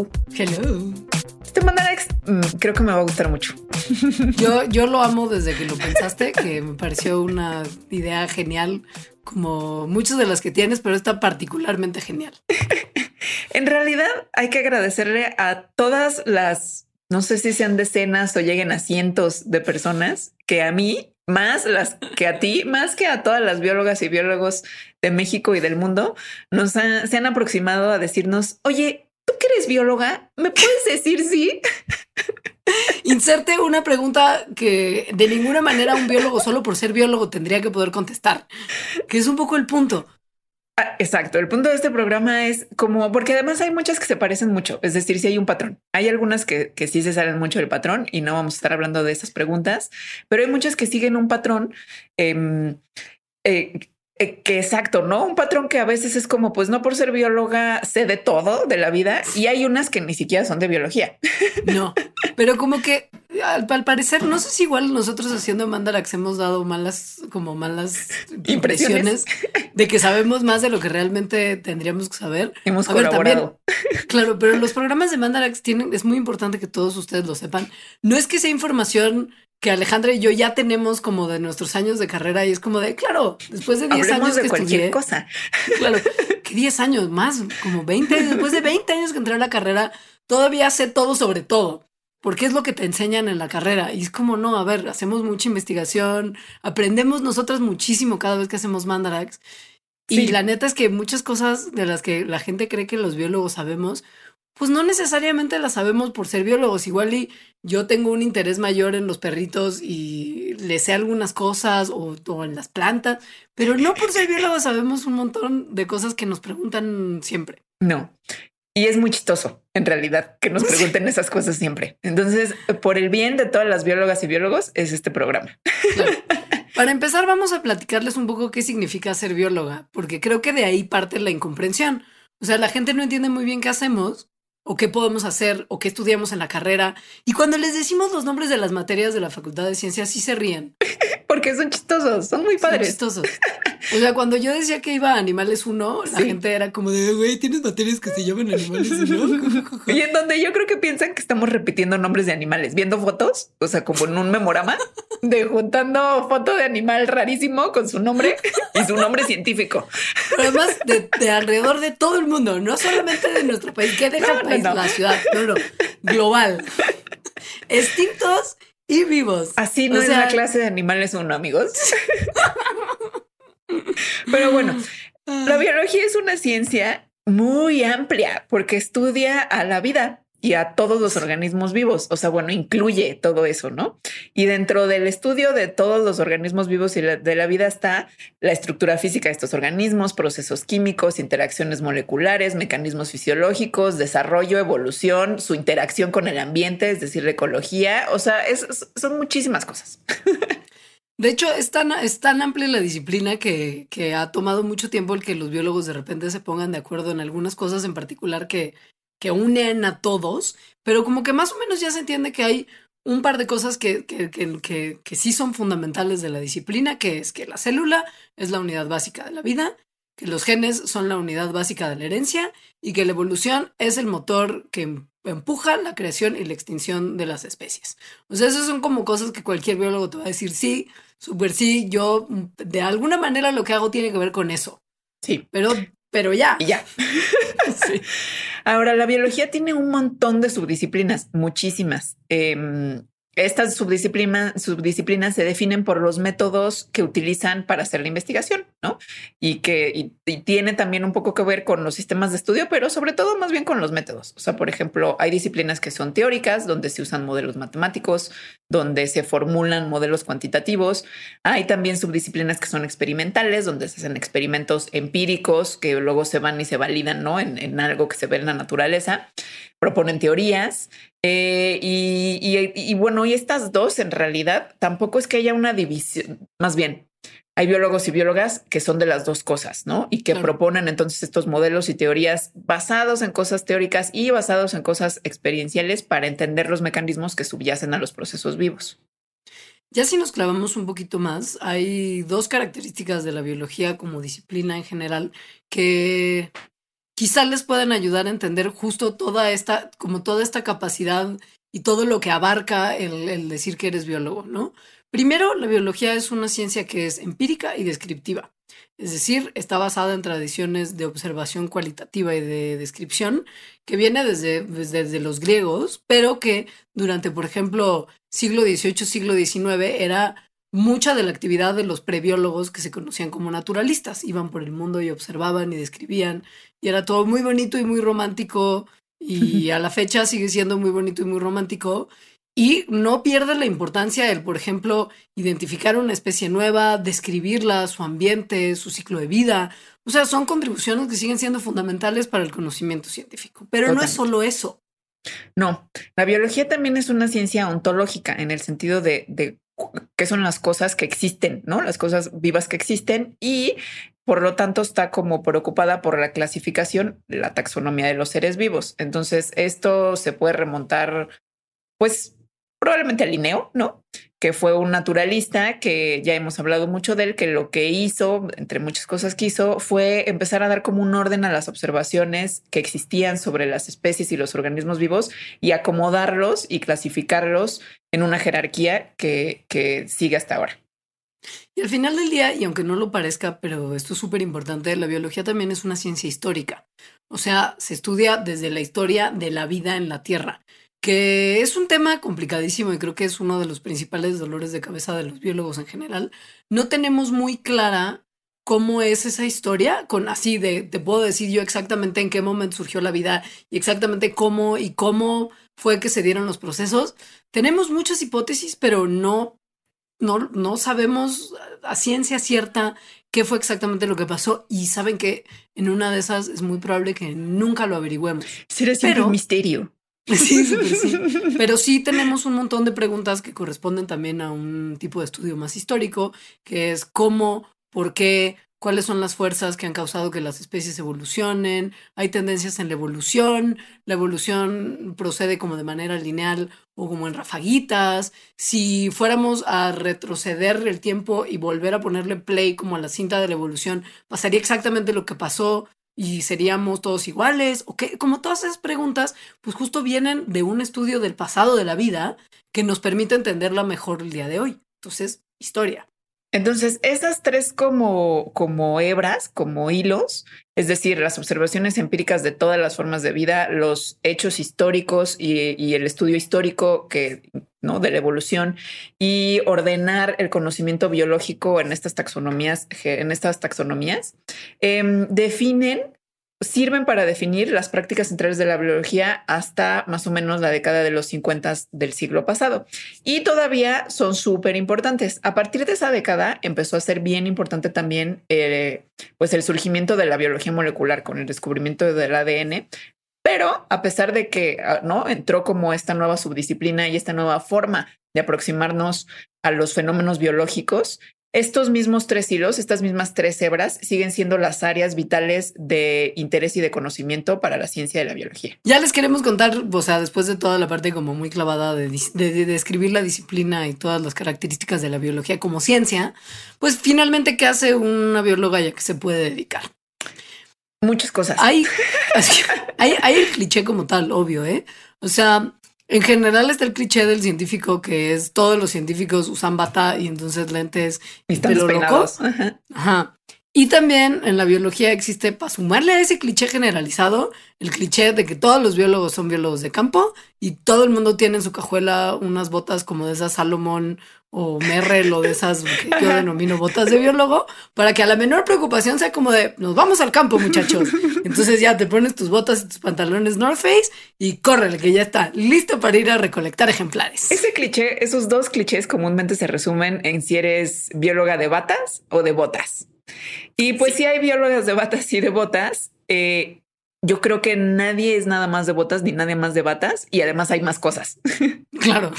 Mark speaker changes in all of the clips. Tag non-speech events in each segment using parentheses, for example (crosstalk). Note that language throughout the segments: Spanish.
Speaker 1: Hello.
Speaker 2: Hello.
Speaker 1: Este Mandarax mm, creo que me va a gustar mucho.
Speaker 2: Yo, yo lo amo desde que lo pensaste, que me pareció una idea genial, como muchas de las que tienes, pero está particularmente genial. (laughs)
Speaker 1: en realidad hay que agradecerle a todas las, no sé si sean decenas o lleguen a cientos de personas que a mí más las que a ti, más que a todas las biólogas y biólogos de México y del mundo, nos se han aproximado a decirnos, oye, tú que eres bióloga, ¿me puedes decir sí?
Speaker 2: Inserte una pregunta que de ninguna manera un biólogo solo por ser biólogo tendría que poder contestar, que es un poco el punto.
Speaker 1: Ah, exacto. El punto de este programa es como, porque además hay muchas que se parecen mucho. Es decir, si hay un patrón. Hay algunas que, que sí se salen mucho del patrón y no vamos a estar hablando de esas preguntas, pero hay muchas que siguen un patrón eh, eh, que exacto, ¿no? Un patrón que a veces es como, pues no por ser bióloga sé de todo de la vida y hay unas que ni siquiera son de biología.
Speaker 2: No, pero como que al, parecer, no sé si igual nosotros haciendo Mandarax hemos dado malas, como malas (laughs) impresiones, (laughs) de que sabemos más de lo que realmente tendríamos que saber.
Speaker 1: Hemos colaborado. (laughs)
Speaker 2: claro, pero los programas de Mandarax tienen, es muy importante que todos ustedes lo sepan. No es que sea información que Alejandra y yo ya tenemos como de nuestros años de carrera y es como de, claro, después de 10 años
Speaker 1: de que cualquier cosa.
Speaker 2: Claro, que 10 años más, como 20, después de 20 años que entré a la carrera, todavía sé todo sobre todo. Porque es lo que te enseñan en la carrera. Y es como, no, a ver, hacemos mucha investigación, aprendemos nosotras muchísimo cada vez que hacemos mandarax. Y la neta es que muchas cosas de las que la gente cree que los biólogos sabemos, pues no necesariamente las sabemos por ser biólogos. Igual y yo tengo un interés mayor en los perritos y le sé algunas cosas o, en las plantas, pero no por ser biólogos sabemos un montón de cosas que nos preguntan siempre.
Speaker 1: No. Y es muy chistoso, en realidad, que nos (laughs) pregunten esas cosas siempre. Entonces, por el bien de todas las biólogas y biólogos, es este programa. (laughs)
Speaker 2: Para empezar, vamos a platicarles un poco qué significa ser bióloga, porque creo que de ahí parte la incomprensión. O sea, la gente no entiende muy bien qué hacemos o qué podemos hacer o qué estudiamos en la carrera. Y cuando les decimos los nombres de las materias de la Facultad de Ciencias, sí se ríen.
Speaker 1: Porque son chistosos, son muy padres.
Speaker 2: chistosos. (laughs) O sea, cuando yo decía que iba a Animales 1, la gente era como de, güey, tienes materias que se llaman Animales 1. (laughs) (laughs)
Speaker 1: y en donde yo creo que piensan que estamos repitiendo nombres de animales, viendo fotos, o sea, como en un memorama, de juntando foto de animal rarísimo con su nombre y su nombre científico.
Speaker 2: Pero además de, alrededor de todo el mundo, no solamente de nuestro país, que deja el país, la ciudad, no, no, global. Extintos y vivos.
Speaker 1: Así no es la clase de animales uno, amigos. Pero bueno, la biología es una ciencia muy amplia porque estudia a la vida y a todos los organismos vivos. O sea, bueno, incluye todo eso, ¿no? Y dentro del estudio de todos los organismos vivos y de la vida está la estructura física de estos organismos, procesos químicos, interacciones moleculares, mecanismos fisiológicos, desarrollo, evolución, su interacción con el ambiente, es decir, ecología. O sea, son muchísimas cosas.
Speaker 2: De hecho, es tan, es tan amplia la disciplina que, que ha tomado mucho tiempo el que los biólogos de repente se pongan de acuerdo en algunas cosas en particular que que unen a todos, pero como que más o menos ya se entiende que hay un par de cosas que, que, que, que, sí son fundamentales de la disciplina, que es que la célula es la unidad básica de la vida, que los genes son la unidad básica de la herencia y que la evolución es el motor que empuja la creación y la extinción de las especies. O sea, esas son como cosas que cualquier biólogo te va a decir, sí, súper sí, yo de alguna manera lo que hago tiene que ver con eso.
Speaker 1: Sí.
Speaker 2: Pero pero ya.
Speaker 1: Y ya. (laughs) Ahora, la biología tiene un montón de subdisciplinas, muchísimas. Em, estas subdisciplinas, se definen por los métodos que utilizan para hacer la investigación, ¿no? Y que tiene también un poco que ver con los sistemas de estudio, pero sobre todo más bien con los métodos. O sea, por ejemplo, hay disciplinas que son teóricas, donde se usan modelos matemáticos, donde se formulan modelos cuantitativos. Hay también subdisciplinas que son experimentales, donde se hacen experimentos empíricos que luego se van y se validan, ¿no? En algo que se ve en la naturaleza proponen teorías eh, y, bueno, y estas dos en realidad tampoco es que haya una división, más bien, hay biólogos y biólogas que son de las dos cosas, ¿no? Y que proponen entonces estos modelos y teorías basados en cosas teóricas y basados en cosas experienciales para entender los mecanismos que subyacen a los procesos vivos.
Speaker 2: Ya si nos clavamos un poquito más, hay dos características de la biología como disciplina en general que quizá les puedan ayudar a entender justo toda esta, como toda esta capacidad y todo lo que abarca el, el decir que eres biólogo, ¿no? Primero, la biología es una ciencia que es empírica y descriptiva. Es decir, está basada en tradiciones de observación cualitativa y de descripción que viene desde, desde, los griegos, pero que durante, por ejemplo, siglo XVIII, siglo XIX era mucha de la actividad de los prebiólogos que se conocían como naturalistas. Iban por el mundo y observaban y describían y era todo muy bonito y muy romántico y (laughs) a la fecha sigue siendo muy bonito y muy romántico y no pierde la importancia el, por ejemplo, identificar una especie nueva, describirla, su ambiente, su ciclo de vida. O sea, son contribuciones que siguen siendo fundamentales para el conocimiento científico. Pero no es solo eso.
Speaker 1: No, la biología también es una ciencia ontológica en el sentido de, de qué son las cosas que existen, ¿no? Las cosas vivas que existen y por lo tanto está como preocupada por la clasificación, la taxonomía de los seres vivos. Entonces, esto se puede remontar, pues, probablemente a Linneo, ¿no? Que fue un naturalista que ya hemos hablado mucho de él, que lo que hizo, entre muchas cosas que hizo, fue empezar a dar como un orden a las observaciones que existían sobre las especies y los organismos vivos y acomodarlos y clasificarlos en una jerarquía que, que sigue hasta ahora.
Speaker 2: Y al final del día, y aunque no lo parezca, pero esto es súper importante, la biología también es una ciencia histórica. O sea, se estudia desde la historia de la vida en la Tierra que es un tema complicadísimo y creo que es uno de los principales dolores de cabeza de los biólogos en general. No tenemos muy clara cómo es esa historia, con así de, te puedo decir yo exactamente en qué momento surgió la vida y exactamente cómo y cómo fue que se dieron los procesos. Tenemos muchas hipótesis, pero no, no, no sabemos a ciencia cierta qué fue exactamente lo que pasó y saben que en una de esas es muy probable que nunca lo averigüemos.
Speaker 1: Será siempre un misterio. (laughs)
Speaker 2: Sí, sí. (laughs) Pero sí tenemos un montón de preguntas que corresponden también a un tipo de estudio más histórico, que es cómo, por qué, cuáles son las fuerzas que han causado que las especies evolucionen, hay tendencias en la evolución, la evolución procede como de manera lineal o como en rafaguitas, si fuéramos a retroceder el tiempo y volver a ponerle play como a la cinta de la evolución, pasaría exactamente lo que pasó y seríamos todos iguales, o qué, como todas esas preguntas, pues justo vienen de un estudio del pasado de la vida que nos permite entenderla mejor el día de hoy. Entonces, historia.
Speaker 1: Entonces, esas tres como, como hebras, como hilos, es decir, las observaciones empíricas de todas las formas de vida, los hechos históricos y, el estudio histórico que, ¿no? de la evolución y ordenar el conocimiento biológico en estas taxonomías, en estas taxonomías, em, definen sirven para definir las prácticas centrales de la biología hasta más o menos la década de los 50 del siglo pasado. Y todavía son súper importantes. A partir de esa década empezó a ser bien importante también eh, pues el surgimiento de la biología molecular con el descubrimiento del ADN. Pero a pesar de que ah, no entró como esta nueva subdisciplina y esta nueva forma de aproximarnos a los fenómenos biológicos, estos mismos tres hilos, estas mismas tres hebras, siguen siendo las áreas vitales de interés y de conocimiento para la ciencia de la biología.
Speaker 2: Ya les queremos contar, o sea, después de toda la parte como muy clavada de, describir la disciplina y todas las características de la biología como ciencia, pues finalmente, ¿qué hace una bióloga ya que se puede dedicar?
Speaker 1: Muchas cosas.
Speaker 2: Hay, (laughs) hay, hay el cliché como tal, obvio, ¿eh? O sea, en general está el cliché del científico que es todos los científicos usan bata y entonces lentes
Speaker 1: y pelo loco.
Speaker 2: Ajá. Y también en la biología existe, para sumarle a ese cliché generalizado, el cliché de que todos los biólogos son biólogos de campo y todo el mundo tiene en su cajuela unas botas como de esas Salomón o Merrell o de esas que yo denomino botas de biólogo, para que a la menor preocupación sea como de, nos vamos al campo muchachos. Entonces ya te pones tus botas y tus pantalones North Face y córrele que ya está listo para ir a recolectar ejemplares.
Speaker 1: Ese cliché, esos dos clichés comúnmente se resumen en si eres bióloga de batas o de botas. Y pues si hay biólogas de batas y de botas. Eh, yo creo que nadie es nada más de botas ni nadie más de batas y además hay más cosas. (laughs)
Speaker 2: Claro.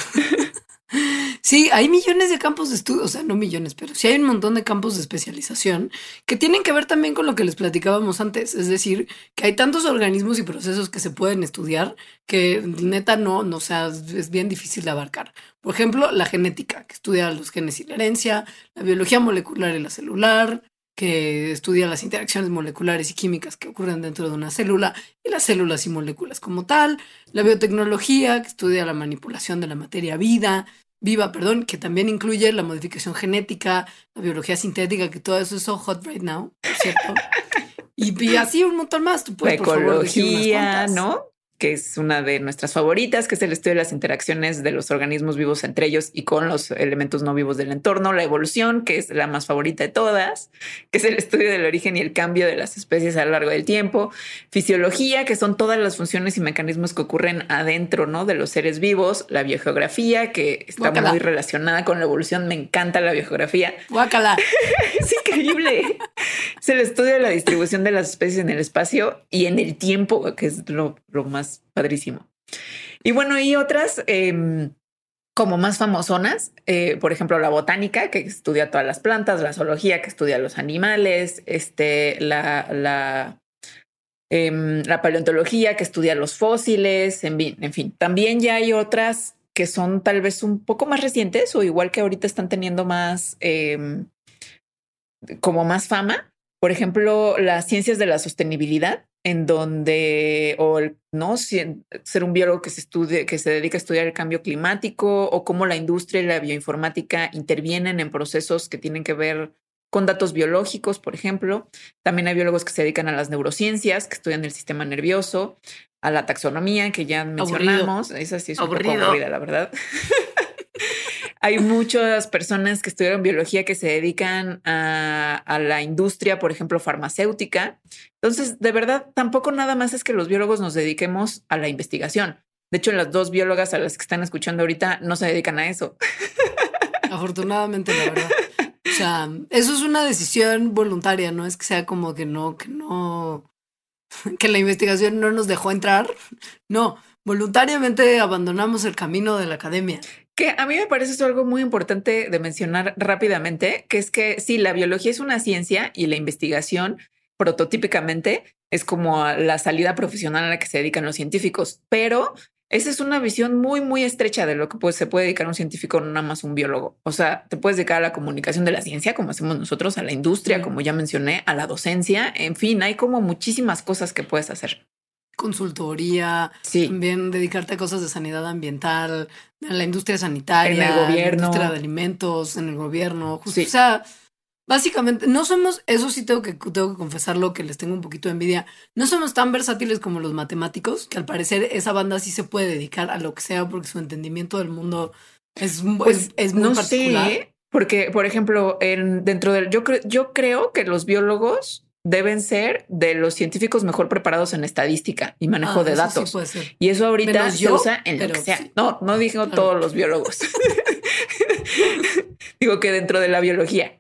Speaker 2: Sí, hay millones de campos de estudio, o sea, no millones, pero sí hay un montón de campos de especialización que tienen que ver también con lo que les platicábamos antes, es decir, que hay tantos organismos y procesos que se pueden estudiar que neta no, no sea, es bien difícil de abarcar. Por ejemplo, la genética, que estudia los genes y la herencia, la biología molecular y la celular, que estudia las interacciones moleculares y químicas que ocurren dentro de una célula y las células y moléculas como tal, la biotecnología, que estudia la manipulación de la materia vida, viva, perdón, que también incluye la modificación genética, la biología sintética, que todo eso es so hot right now, ¿cierto? (laughs) y, así un montón más. Tú puedes,
Speaker 1: ecología, ¿no? Que es una de nuestras favoritas, que es el estudio de las interacciones de los organismos vivos entre ellos y con los elementos no vivos del entorno, la evolución, que es la más favorita de todas, que es el estudio del origen y el cambio de las especies a lo largo del tiempo, fisiología, que son todas las funciones y mecanismos que ocurren adentro ¿no? de los seres vivos, la biogeografía, que está muy relacionada con la evolución, me encanta la biogeografía.
Speaker 2: Guácala. (laughs)
Speaker 1: es increíble. es el estudio de la distribución de las especies en el espacio y en el tiempo, que es lo más padrísimo. Y bueno, y otras em, como más famosonas, eh, por ejemplo, la botánica, que estudia todas las plantas, la zoología, que estudia los animales, este, la, la, em, la paleontología, que estudia los fósiles, en fin, en fin. También ya hay otras que son tal vez un poco más recientes o igual que ahorita están teniendo más, em, como más fama. Por ejemplo, las ciencias de la sostenibilidad, en donde, o no ser un biólogo que se estudie, que se dedica a estudiar el cambio climático, o cómo la industria y la bioinformática intervienen en procesos que tienen que ver con datos biológicos, por ejemplo. También hay biólogos que se dedican a las neurociencias, que estudian el sistema nervioso, a la taxonomía, que ya mencionamos. Esa sí es un poco aburrida, la verdad. (laughs) Hay muchas personas que estudiaron biología que se dedican a, la industria, por ejemplo, farmacéutica. Entonces, de verdad, tampoco nada más es que los biólogos nos dediquemos a la investigación. De hecho, las dos biólogas a las que están escuchando ahorita no se dedican a eso.
Speaker 2: Afortunadamente, la verdad. O sea, eso es una decisión voluntaria, no es que sea como que no, que no, que la investigación no nos dejó entrar. No, voluntariamente abandonamos el camino de la academia.
Speaker 1: Que a mí me parece eso algo muy importante de mencionar rápidamente, que es que sí, la biología es una ciencia y la investigación prototípicamente es como la salida profesional a la que se dedican los científicos, pero esa es una visión muy, muy estrecha de lo que se puede dedicar un científico, no nada más un biólogo. O sea, te puedes dedicar a la comunicación de la ciencia, como hacemos nosotros, a la industria, como ya mencioné, a la docencia. En fin, hay como muchísimas cosas que puedes hacer
Speaker 2: consultoría, también dedicarte a cosas de sanidad ambiental, en la industria sanitaria,
Speaker 1: en el gobierno, en la
Speaker 2: industria de alimentos, en el gobierno. O sea, básicamente no somos, eso sí tengo que, tengo que confesarlo que les tengo un poquito de envidia, no somos tan versátiles como los matemáticos, que al parecer esa banda sí se puede dedicar a lo que sea porque su entendimiento del mundo es, pues, es, muy particular.
Speaker 1: porque, por ejemplo, en, dentro del, yo, yo creo que los biólogos deben ser de los científicos mejor preparados en estadística y manejo ah, de datos. y eso ahorita se usa en lo que sea. No, no dije todos los biólogos. (laughs) Digo que dentro de la biología.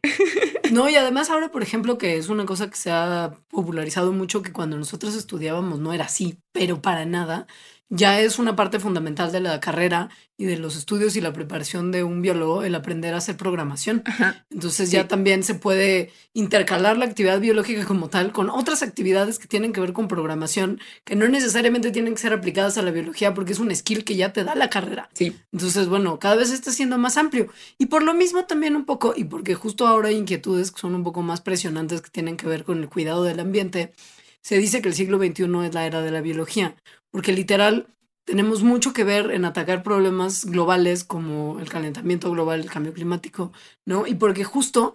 Speaker 2: no, y además ahora, por ejemplo, que es una cosa que se ha popularizado mucho, que cuando nosotros estudiábamos no era así, pero para nada ya es una parte fundamental de la carrera y de los estudios y la preparación de un biólogo el aprender a hacer programación. Entonces ya también se puede intercalar la actividad biológica como tal con otras actividades que tienen que ver con programación, que no necesariamente tienen que ser aplicadas a la biología porque es un skill que ya te da la carrera.
Speaker 1: Sí.
Speaker 2: Entonces, bueno, cada vez está siendo más amplio. Y por lo mismo también un poco, y porque justo ahora hay inquietudes que son un poco más presionantes que tienen que ver con el cuidado del ambiente, se dice que el siglo XXI es la era de la biología, porque literal tenemos mucho que ver en atacar problemas globales como el calentamiento global, el cambio climático, ¿no? Y porque justo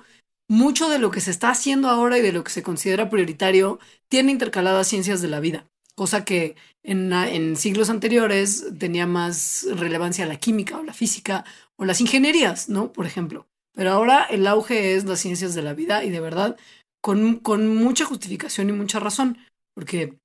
Speaker 2: mucho de lo que se está haciendo ahora y de lo que se considera prioritario tiene intercaladas ciencias de la vida, cosa que en, en siglos anteriores tenía más relevancia la química o la física o las ingenierías, ¿no? Por ejemplo. Pero ahora el auge es las ciencias de la vida y de verdad con, con mucha justificación y mucha razón, porque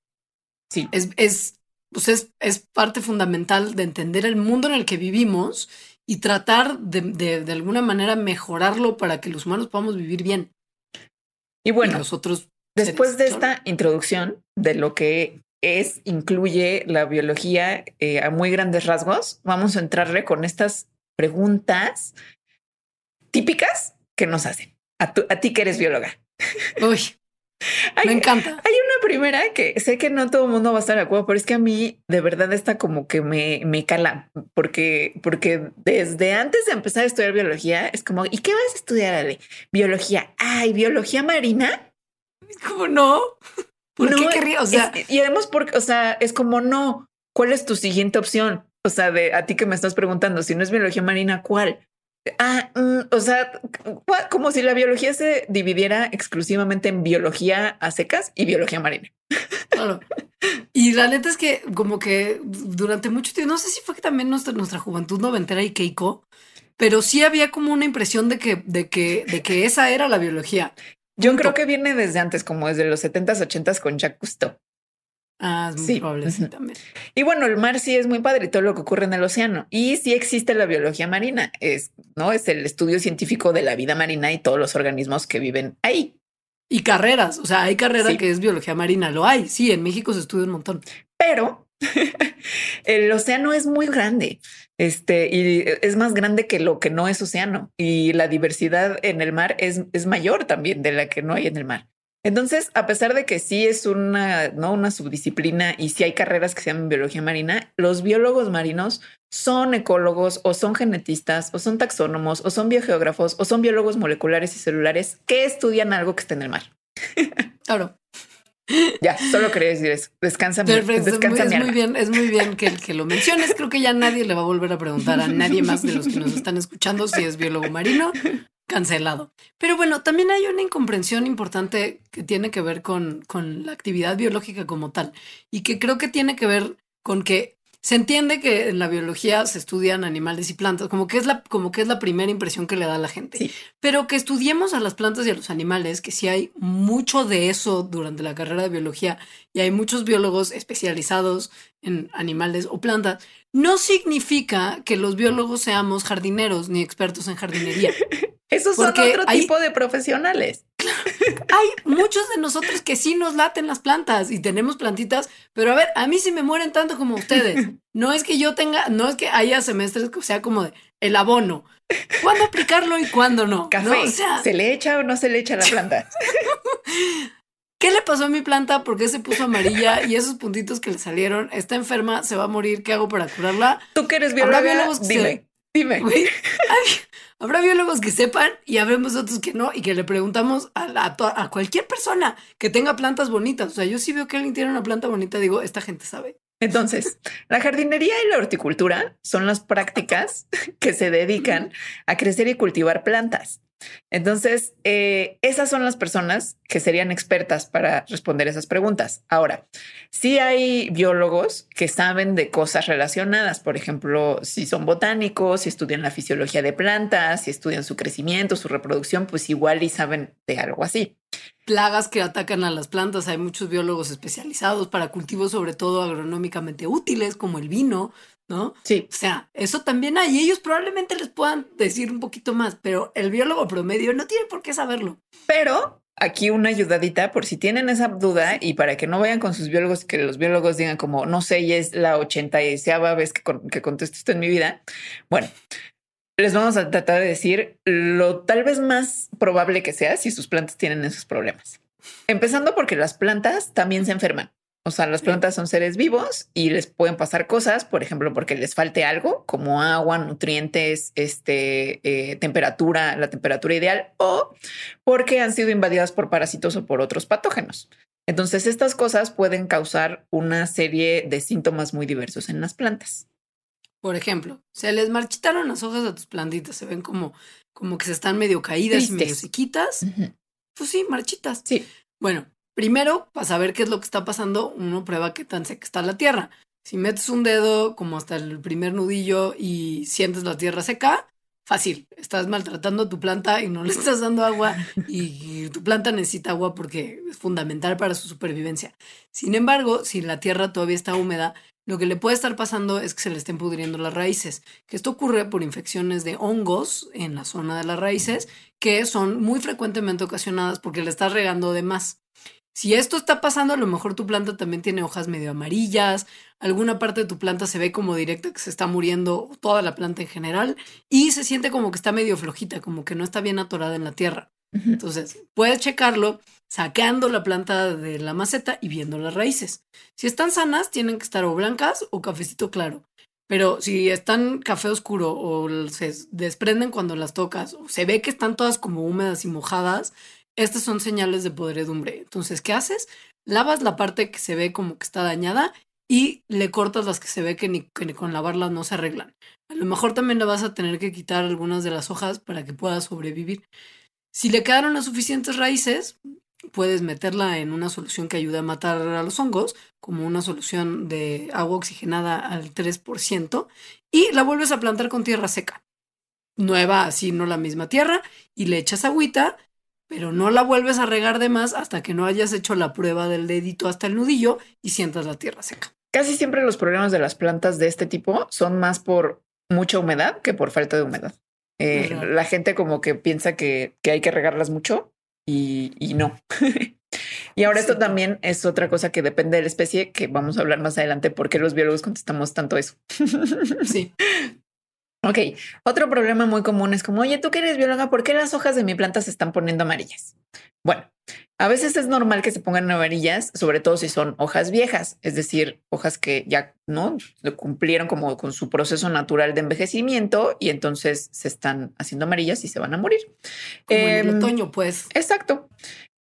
Speaker 2: sí. es, es, pues es, es, parte fundamental de entender el mundo en el que vivimos y tratar de, de, de, alguna manera mejorarlo para que los humanos podamos vivir bien.
Speaker 1: Y bueno, nosotros después de esta introducción de lo que es, incluye la biología eh, a muy grandes rasgos, vamos a entrarle con estas preguntas típicas que nos hacen. A, a ti que eres bióloga.
Speaker 2: Uy, Me encanta.
Speaker 1: Hay una primera que sé que no todo el mundo va a estar de acuerdo, pero es que a mí de verdad está como que me, me cala, porque, porque desde antes de empezar a estudiar biología es como, ¿y qué vas a estudiar, Ale? Biología. Ay, biología marina.
Speaker 2: ¿Cómo no? (laughs) ¿Por
Speaker 1: No,
Speaker 2: qué querría? O sea,
Speaker 1: es- y además, porque, o sea, es como no. ¿Cuál es tu siguiente opción? O sea, de a ti que me estás preguntando, si no es biología marina, ¿cuál? Ah, mm, o sea, como si la biología se dividiera exclusivamente en biología a secas y biología marina.
Speaker 2: claro. Y la neta es que como que durante mucho tiempo, no sé si fue que también nuestra, nuestra juventud noventera y Keiko, pero sí había como una impresión de que, de que, de que esa era la biología.
Speaker 1: Yo
Speaker 2: Punto.
Speaker 1: creo que viene desde antes, como desde los 70s, 80s con Jacques Cousteau.
Speaker 2: Ah, es muy
Speaker 1: Sí.
Speaker 2: probable, sí, también.
Speaker 1: Y bueno, el mar sí es muy padre y todo lo que ocurre en el océano. Y sí existe la biología marina. Es, ¿no? Es el estudio científico de la vida marina y todos los organismos que viven ahí.
Speaker 2: Y carreras, o sea, hay carrera
Speaker 1: Sí.
Speaker 2: que es biología marina, lo hay, sí, en México se estudia un montón.
Speaker 1: Pero (laughs) el océano es muy grande. Este, y es más grande que lo que no es océano. Y la diversidad en el mar es, es mayor también de la que no hay en el mar. Entonces, a pesar de que sí es una, ¿no? una subdisciplina y sí hay carreras que se llaman biología marina, los biólogos marinos son ecólogos o son genetistas o son taxónomos o son biogeógrafos o son biólogos moleculares y celulares que estudian algo que está en el mar. (laughs)
Speaker 2: Claro,
Speaker 1: Ya, solo quería decir eso. Descansa,
Speaker 2: es, muy,
Speaker 1: descansa
Speaker 2: es muy bien, es muy bien que, que lo menciones. Creo que ya nadie le va a volver a preguntar a nadie más de los que nos están escuchando si es biólogo marino. Cancelado. Pero bueno, también hay una incomprensión importante que tiene que ver con, con la actividad biológica como tal y que creo que tiene que ver con que se entiende que en la biología se estudian animales y plantas, como que es la, como que es la primera impresión que le da a la gente.
Speaker 1: Sí.
Speaker 2: Pero que estudiemos a las plantas y a los animales, que sí hay mucho de eso durante la carrera de biología y hay muchos biólogos especializados en animales o plantas, no significa que los biólogos seamos jardineros ni expertos en jardinería. (laughs)
Speaker 1: Esos son otro
Speaker 2: hay-
Speaker 1: tipo de profesionales.
Speaker 2: Hay muchos de nosotros que sí nos laten las plantas y tenemos plantitas, pero a ver, a mí sí me mueren tanto como ustedes. (laughs) No es que yo tenga, no es que haya semestres que sea como de el abono. ¿Cuándo aplicarlo y cuándo no?
Speaker 1: Café.
Speaker 2: ¿No? O sea,
Speaker 1: ¿Se le echa o no se le echa a la planta? (laughs)
Speaker 2: ¿qué le pasó a mi planta? ¿Por qué se puso amarilla? Y esos puntitos que le salieron, está enferma, se va a morir, ¿qué hago para curarla?
Speaker 1: Tú que eres bióloga, dime, dime.
Speaker 2: Güey, hay- habrá biólogos que sepan y habremos otros que no y que le preguntamos a, la- a cualquier persona que tenga plantas bonitas. O sea, yo sí veo que alguien tiene una planta bonita, digo, esta gente sabe.
Speaker 1: Entonces, la jardinería y la horticultura son las prácticas (laughs) que se dedican a crecer y cultivar plantas. Entonces, eh, esas son las personas que serían expertas para responder esas preguntas. Ahora, sí hay biólogos que saben de cosas relacionadas, por ejemplo, si son botánicos, si estudian la fisiología de plantas, si estudian su crecimiento, su reproducción, pues igual y saben de algo así.
Speaker 2: Plagas que atacan a las plantas, hay muchos biólogos especializados para cultivos sobre todo agronómicamente útiles como el vino, ¿no?
Speaker 1: Sí,
Speaker 2: O sea, eso también hay y ellos probablemente les puedan decir un poquito más, pero el biólogo promedio no tiene por qué saberlo.
Speaker 1: Pero aquí una ayudadita por si tienen esa duda y para que no vayan con sus biólogos, que los biólogos digan como no sé, y es la 80 vez que, con- que contesto esto en mi vida. Bueno, les vamos a tratar de decir lo tal vez más probable que sea si sus plantas tienen esos problemas. Empezando porque las plantas también se enferman. O sea, las plantas son seres vivos y les pueden pasar cosas, por ejemplo, porque les falte algo como agua, nutrientes, este, eh, temperatura, la temperatura ideal, o porque han sido invadidas por parásitos o por otros patógenos. Entonces, estas cosas pueden causar una serie de síntomas muy diversos en las plantas.
Speaker 2: Por ejemplo, se les marchitaron las hojas a tus plantitas, se ven como, como que se están medio caídas y medio sequitas. Pues sí, marchitas.
Speaker 1: Sí,
Speaker 2: Bueno, primero, para saber qué es lo que está pasando, uno prueba qué tan seca está la tierra. Si metes un dedo como hasta el primer nudillo y sientes la tierra seca, fácil. Estás maltratando a tu planta y no le (laughs) estás dando agua y tu planta necesita agua porque es fundamental para su supervivencia. Sin embargo, si la tierra todavía está húmeda, lo que le puede estar pasando es que se le estén pudriendo las raíces, que esto ocurre por infecciones de hongos en la zona de las raíces, que son muy frecuentemente ocasionadas porque le estás regando de más. Si esto está pasando, a lo mejor tu planta también tiene hojas medio amarillas, alguna parte de tu planta se ve como directa que se está muriendo, toda la planta en general, y se siente como que está medio flojita, como que no está bien atorada en la tierra. Entonces, puedes checarlo sacando la planta de la maceta y viendo las raíces. Si están sanas, tienen que estar o blancas o cafecito claro. Pero si están café oscuro o se desprenden cuando las tocas o se ve que están todas como húmedas y mojadas, estas son señales de podredumbre. Entonces, ¿qué haces? Lavas la parte que se ve como que está dañada y le cortas las que se ve que ni, con lavarlas no se arreglan. A lo mejor también le vas a tener que quitar algunas de las hojas para que pueda sobrevivir. Si le quedaron las suficientes raíces, puedes meterla en una solución que ayude a matar a los hongos, como una solución de agua oxigenada al 3%, y la vuelves a plantar con tierra seca. Nueva, así no la misma tierra, y le echas agüita, pero no la vuelves a regar de más hasta que no hayas hecho la prueba del dedito hasta el nudillo y sientas la tierra seca.
Speaker 1: Casi siempre los problemas de las plantas de este tipo son más por mucha humedad que por falta de humedad. Eh, la gente como que piensa que, que hay que regarlas mucho y, no. (laughs) y ahora esto también es otra cosa que depende de la especie, que vamos a hablar más adelante porque los biólogos contestamos tanto eso. (laughs)
Speaker 2: sí.
Speaker 1: Ok, otro problema muy común es como, oye, tú que eres bióloga, ¿por qué las hojas de mi planta se están poniendo amarillas? Bueno, a veces es normal que se pongan amarillas, sobre todo si son hojas viejas, es decir, hojas que ya no cumplieron como con su proceso natural de envejecimiento y entonces se están haciendo amarillas y se van a morir.
Speaker 2: Como en el em, otoño, pues.
Speaker 1: Exacto.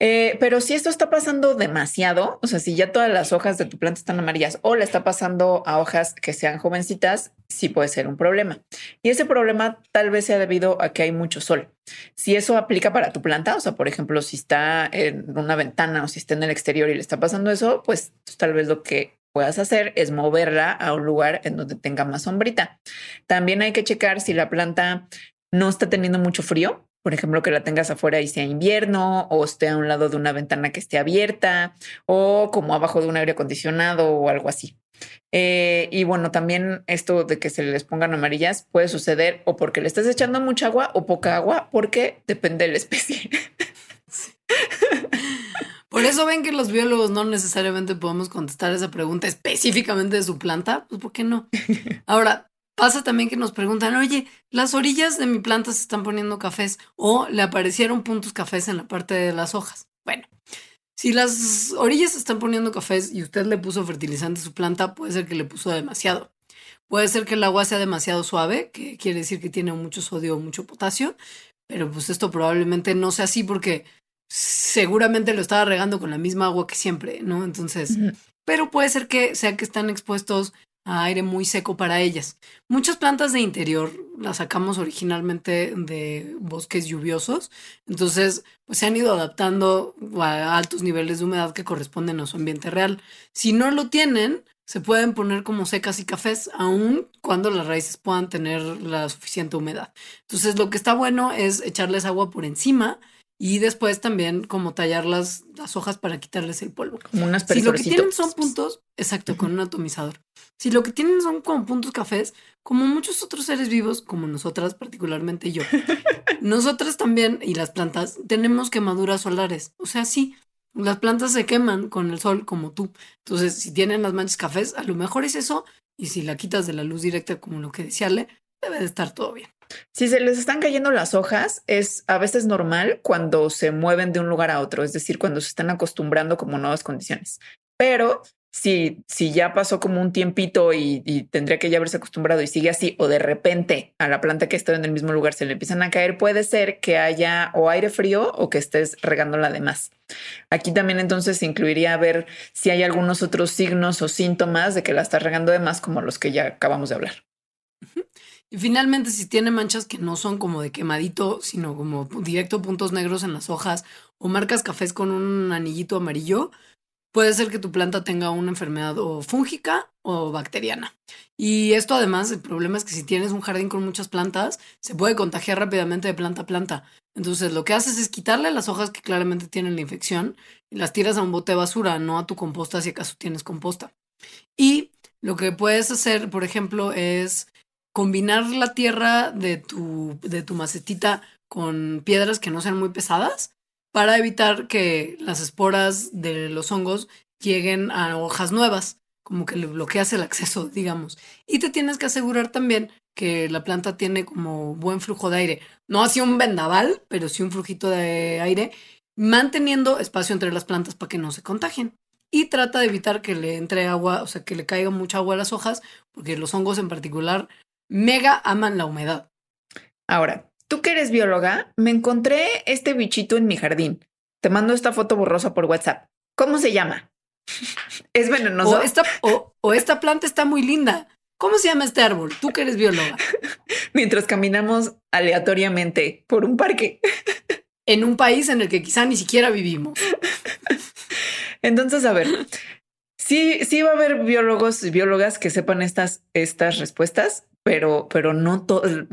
Speaker 1: Eh, pero si esto está pasando demasiado, o sea, si ya todas las hojas de tu planta están amarillas o le está pasando a hojas que sean jovencitas, sí puede ser un problema. Y ese problema tal vez sea debido a que hay mucho sol. Si eso aplica para tu planta, o sea, por ejemplo, si está en una ventana o si está en el exterior y le está pasando eso, pues tal vez lo que puedas hacer es moverla a un lugar en donde tenga más sombrita. También hay que checar si la planta no está teniendo mucho frío, por ejemplo, que la tengas afuera y sea invierno, o esté a un lado de una ventana que esté abierta, o como abajo de un aire acondicionado o algo así. Eh, y bueno, también esto de que se les pongan amarillas puede suceder o porque le estás echando mucha agua o poca agua, porque depende de la especie. (laughs)
Speaker 2: Por eso ven que los biólogos no necesariamente podemos contestar esa pregunta específicamente de su planta, pues ¿por qué no? Ahora, Pasa también que nos preguntan, oye, las orillas de mi planta se están poniendo cafés o le aparecieron puntos cafés en la parte de las hojas. Bueno, si las orillas se están poniendo cafés y usted le puso fertilizante a su planta, puede ser que le puso demasiado. Puede ser que el agua sea demasiado suave, que quiere decir que tiene mucho sodio o mucho potasio, pero pues esto probablemente no sea así porque seguramente lo estaba regando con la misma agua que siempre, ¿no? Entonces, pero puede ser que sea que están expuestos aire muy seco para ellas. Muchas plantas de interior las sacamos originalmente de bosques lluviosos, entonces pues se han ido adaptando a altos niveles de humedad que corresponden a su ambiente real. Si no lo tienen, se pueden poner como secas y cafés, aun cuando las raíces puedan tener la suficiente humedad. Entonces lo que está bueno es echarles agua por encima y después también como tallar las, las hojas para quitarles el polvo.
Speaker 1: Como unas
Speaker 2: Si lo que tienen son puntos, exacto, con un atomizador. Si lo que tienen son como puntos cafés, como muchos otros seres vivos, como nosotras, particularmente yo, (laughs) nosotras también y las plantas tenemos quemaduras solares. O sea, sí, las plantas se queman con el sol como tú. Entonces, si tienen las manchas cafés, a lo mejor es eso. Y si la quitas de la luz directa, como lo que decía Le, debe de estar todo bien.
Speaker 1: Si se les están cayendo las hojas, es a veces normal cuando se mueven de un lugar a otro, es decir, cuando se están acostumbrando como nuevas condiciones. Pero si, si ya pasó como un tiempito y, tendría que ya haberse acostumbrado y sigue así, o de repente a la planta que está en el mismo lugar se le empiezan a caer, puede ser que haya o aire frío o que estés regándola de más. Aquí también entonces incluiría ver si hay algunos otros signos o síntomas de que la estás regando de más, como los que ya acabamos de hablar.
Speaker 2: Y finalmente, si tiene manchas que no son como de quemadito, sino como directo puntos negros en las hojas o marcas cafés con un anillito amarillo, puede ser que tu planta tenga una enfermedad o fúngica o bacteriana. Y esto además, el problema es que si tienes un jardín con muchas plantas, se puede contagiar rápidamente de planta a planta. Entonces lo que haces es quitarle las hojas que claramente tienen la infección y las tiras a un bote de basura, no a tu composta si acaso tienes composta. Y lo que puedes hacer, por ejemplo, es combinar la tierra de tu, de tu macetita con piedras que no sean muy pesadas para evitar que las esporas de los hongos lleguen a hojas nuevas. como que le bloqueas el acceso, (laughs) digamos. Y te tienes que asegurar también que la planta tiene como buen flujo de aire. No así un vendaval, pero sí un flujito de aire, manteniendo espacio entre las plantas para que no se contagien. Y trata de evitar que le entre agua, o sea, que le caiga mucha agua a las hojas, porque los hongos en particular mega aman la humedad.
Speaker 1: Ahora, tú que eres bióloga, me encontré este bichito en mi jardín. Te mando esta foto borrosa por WhatsApp. ¿Cómo se llama? (laughs) ¿Es venenoso?
Speaker 2: O esta, o esta planta está muy linda. ¿Cómo se llama este árbol? Tú que eres bióloga. (laughs)
Speaker 1: Mientras caminamos aleatoriamente por un parque. (laughs)
Speaker 2: En un país en el que quizá ni siquiera vivimos.
Speaker 1: Entonces, a ver, sí, sí va a haber biólogos y biólogas que sepan estas, estas respuestas, pero, pero no.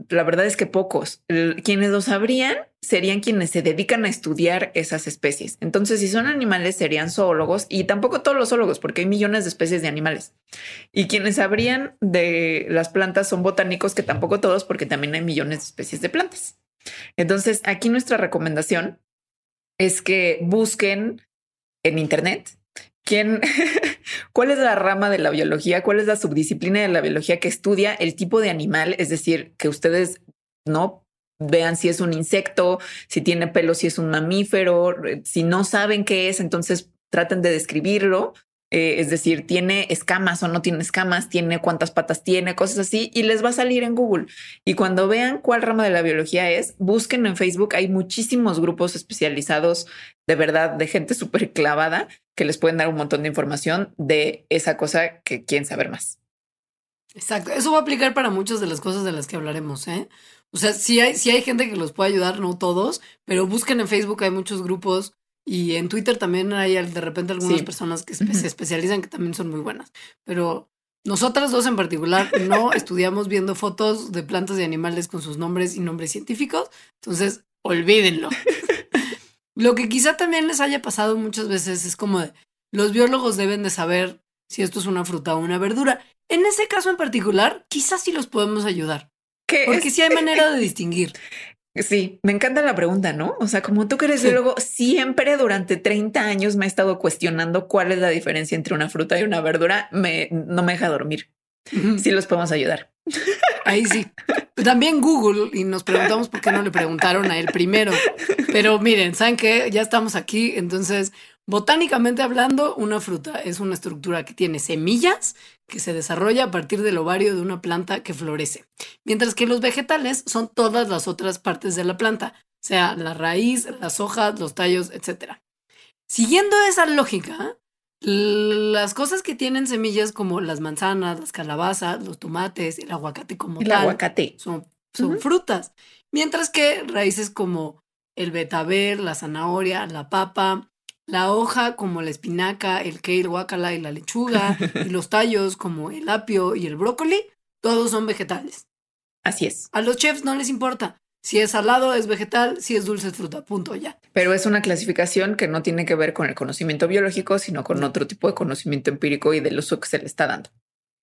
Speaker 1: La verdad es que pocos. Quienes lo sabrían serían quienes se dedican a estudiar esas especies. Entonces, si son animales, serían zoólogos y tampoco todos los zoólogos, porque hay millones de especies de animales. Y quienes sabrían de las plantas son botánicos, que tampoco todos, porque también hay millones de especies de plantas. Entonces, aquí nuestra recomendación es que busquen en Internet quién, (laughs) cuál es la rama de la biología, cuál es la subdisciplina de la biología que estudia el tipo de animal, es decir, que ustedes no vean si es un insecto, si tiene pelo, si es un mamífero, si no saben qué es, entonces traten de describirlo eh, es decir, tiene escamas o no tiene escamas, tiene cuántas patas tiene, cosas así, y les va a salir en Google. Y cuando vean cuál rama de la biología es, busquen en Facebook. Hay muchísimos grupos especializados, de verdad, de gente (laughs) súper clavada que les pueden dar un montón de información de esa cosa que quieren saber más.
Speaker 2: Exacto. Eso va a aplicar para muchas de las cosas de las que hablaremos, ¿eh? O sea, si hay, si hay gente que los puede ayudar, no todos, pero busquen en Facebook, hay muchos grupos y en Twitter también hay de repente algunas personas que se especializan que también son muy buenas. Pero nosotras dos en particular no estudiamos viendo fotos de plantas y animales con sus nombres y nombres científicos. Entonces, olvídenlo. (laughs) Lo que quizá también les haya pasado muchas veces es como de, los biólogos deben de saber si esto es una fruta o una verdura. En ese caso en particular, quizás sí los podemos ayudar. Porque sí hay (laughs) manera de distinguir.
Speaker 1: Sí, me encanta la pregunta, ¿no? O sea, como tú que eres biólogo, siempre durante 30 años me he estado cuestionando cuál es la diferencia entre una fruta y una verdura. Me, no me deja dormir. Sí los podemos ayudar.
Speaker 2: Ahí sí. También Google y nos preguntamos por qué no le preguntaron a él primero. Pero miren, ¿saben qué? Ya estamos aquí. Entonces, botánicamente hablando, una fruta es una estructura que tiene semillas que se desarrolla a partir del ovario de una planta que florece. Mientras que los vegetales son todas las otras partes de la planta, sea la raíz, las hojas, los tallos, etc. Siguiendo esa lógica, las cosas que tienen semillas como las manzanas, las calabazas, los tomates, el aguacate como
Speaker 1: el aguacate.
Speaker 2: son, son frutas. Mientras que raíces como el betabel, la zanahoria, la papa, la hoja como la espinaca, el kale, guacala y la lechuga, (laughs) y los tallos como el apio y el brócoli, todos son vegetales.
Speaker 1: Así es.
Speaker 2: A los chefs no les importa. Si es salado es vegetal, si es dulce es fruta, punto ya.
Speaker 1: Pero es una clasificación que no tiene que ver con el conocimiento biológico, sino con otro tipo de conocimiento empírico y del uso que se le está dando.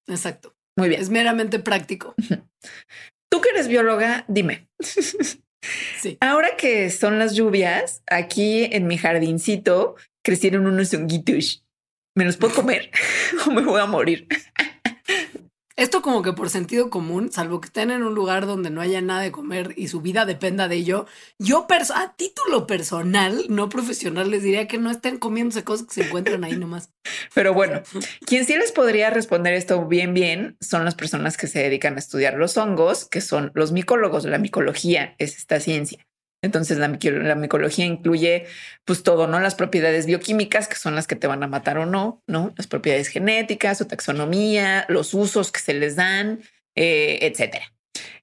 Speaker 2: Exacto.
Speaker 1: Muy bien.
Speaker 2: Es meramente práctico. (laughs)
Speaker 1: Tú que eres bióloga, dime. (laughs) Ahora que son las lluvias, aquí en mi jardincito crecieron unos honguitos. ¿Me los puedo comer (laughs) o me voy a morir?
Speaker 2: Esto como que por sentido común, salvo que estén en un lugar donde no haya nada de comer y su vida dependa de ello, yo a título personal, no profesional, les diría que no estén comiéndose cosas que se encuentran ahí nomás. (laughs)
Speaker 1: Pero bueno, quien sí les podría responder esto bien, bien, son las personas que se dedican a estudiar los hongos, que son los micólogos. La micología es esta ciencia. Entonces la, micología incluye pues todo, ¿no? Las propiedades bioquímicas, que son las que te van a matar o no, ¿no? Las propiedades genéticas, su taxonomía, los usos que se les dan, eh, etcétera.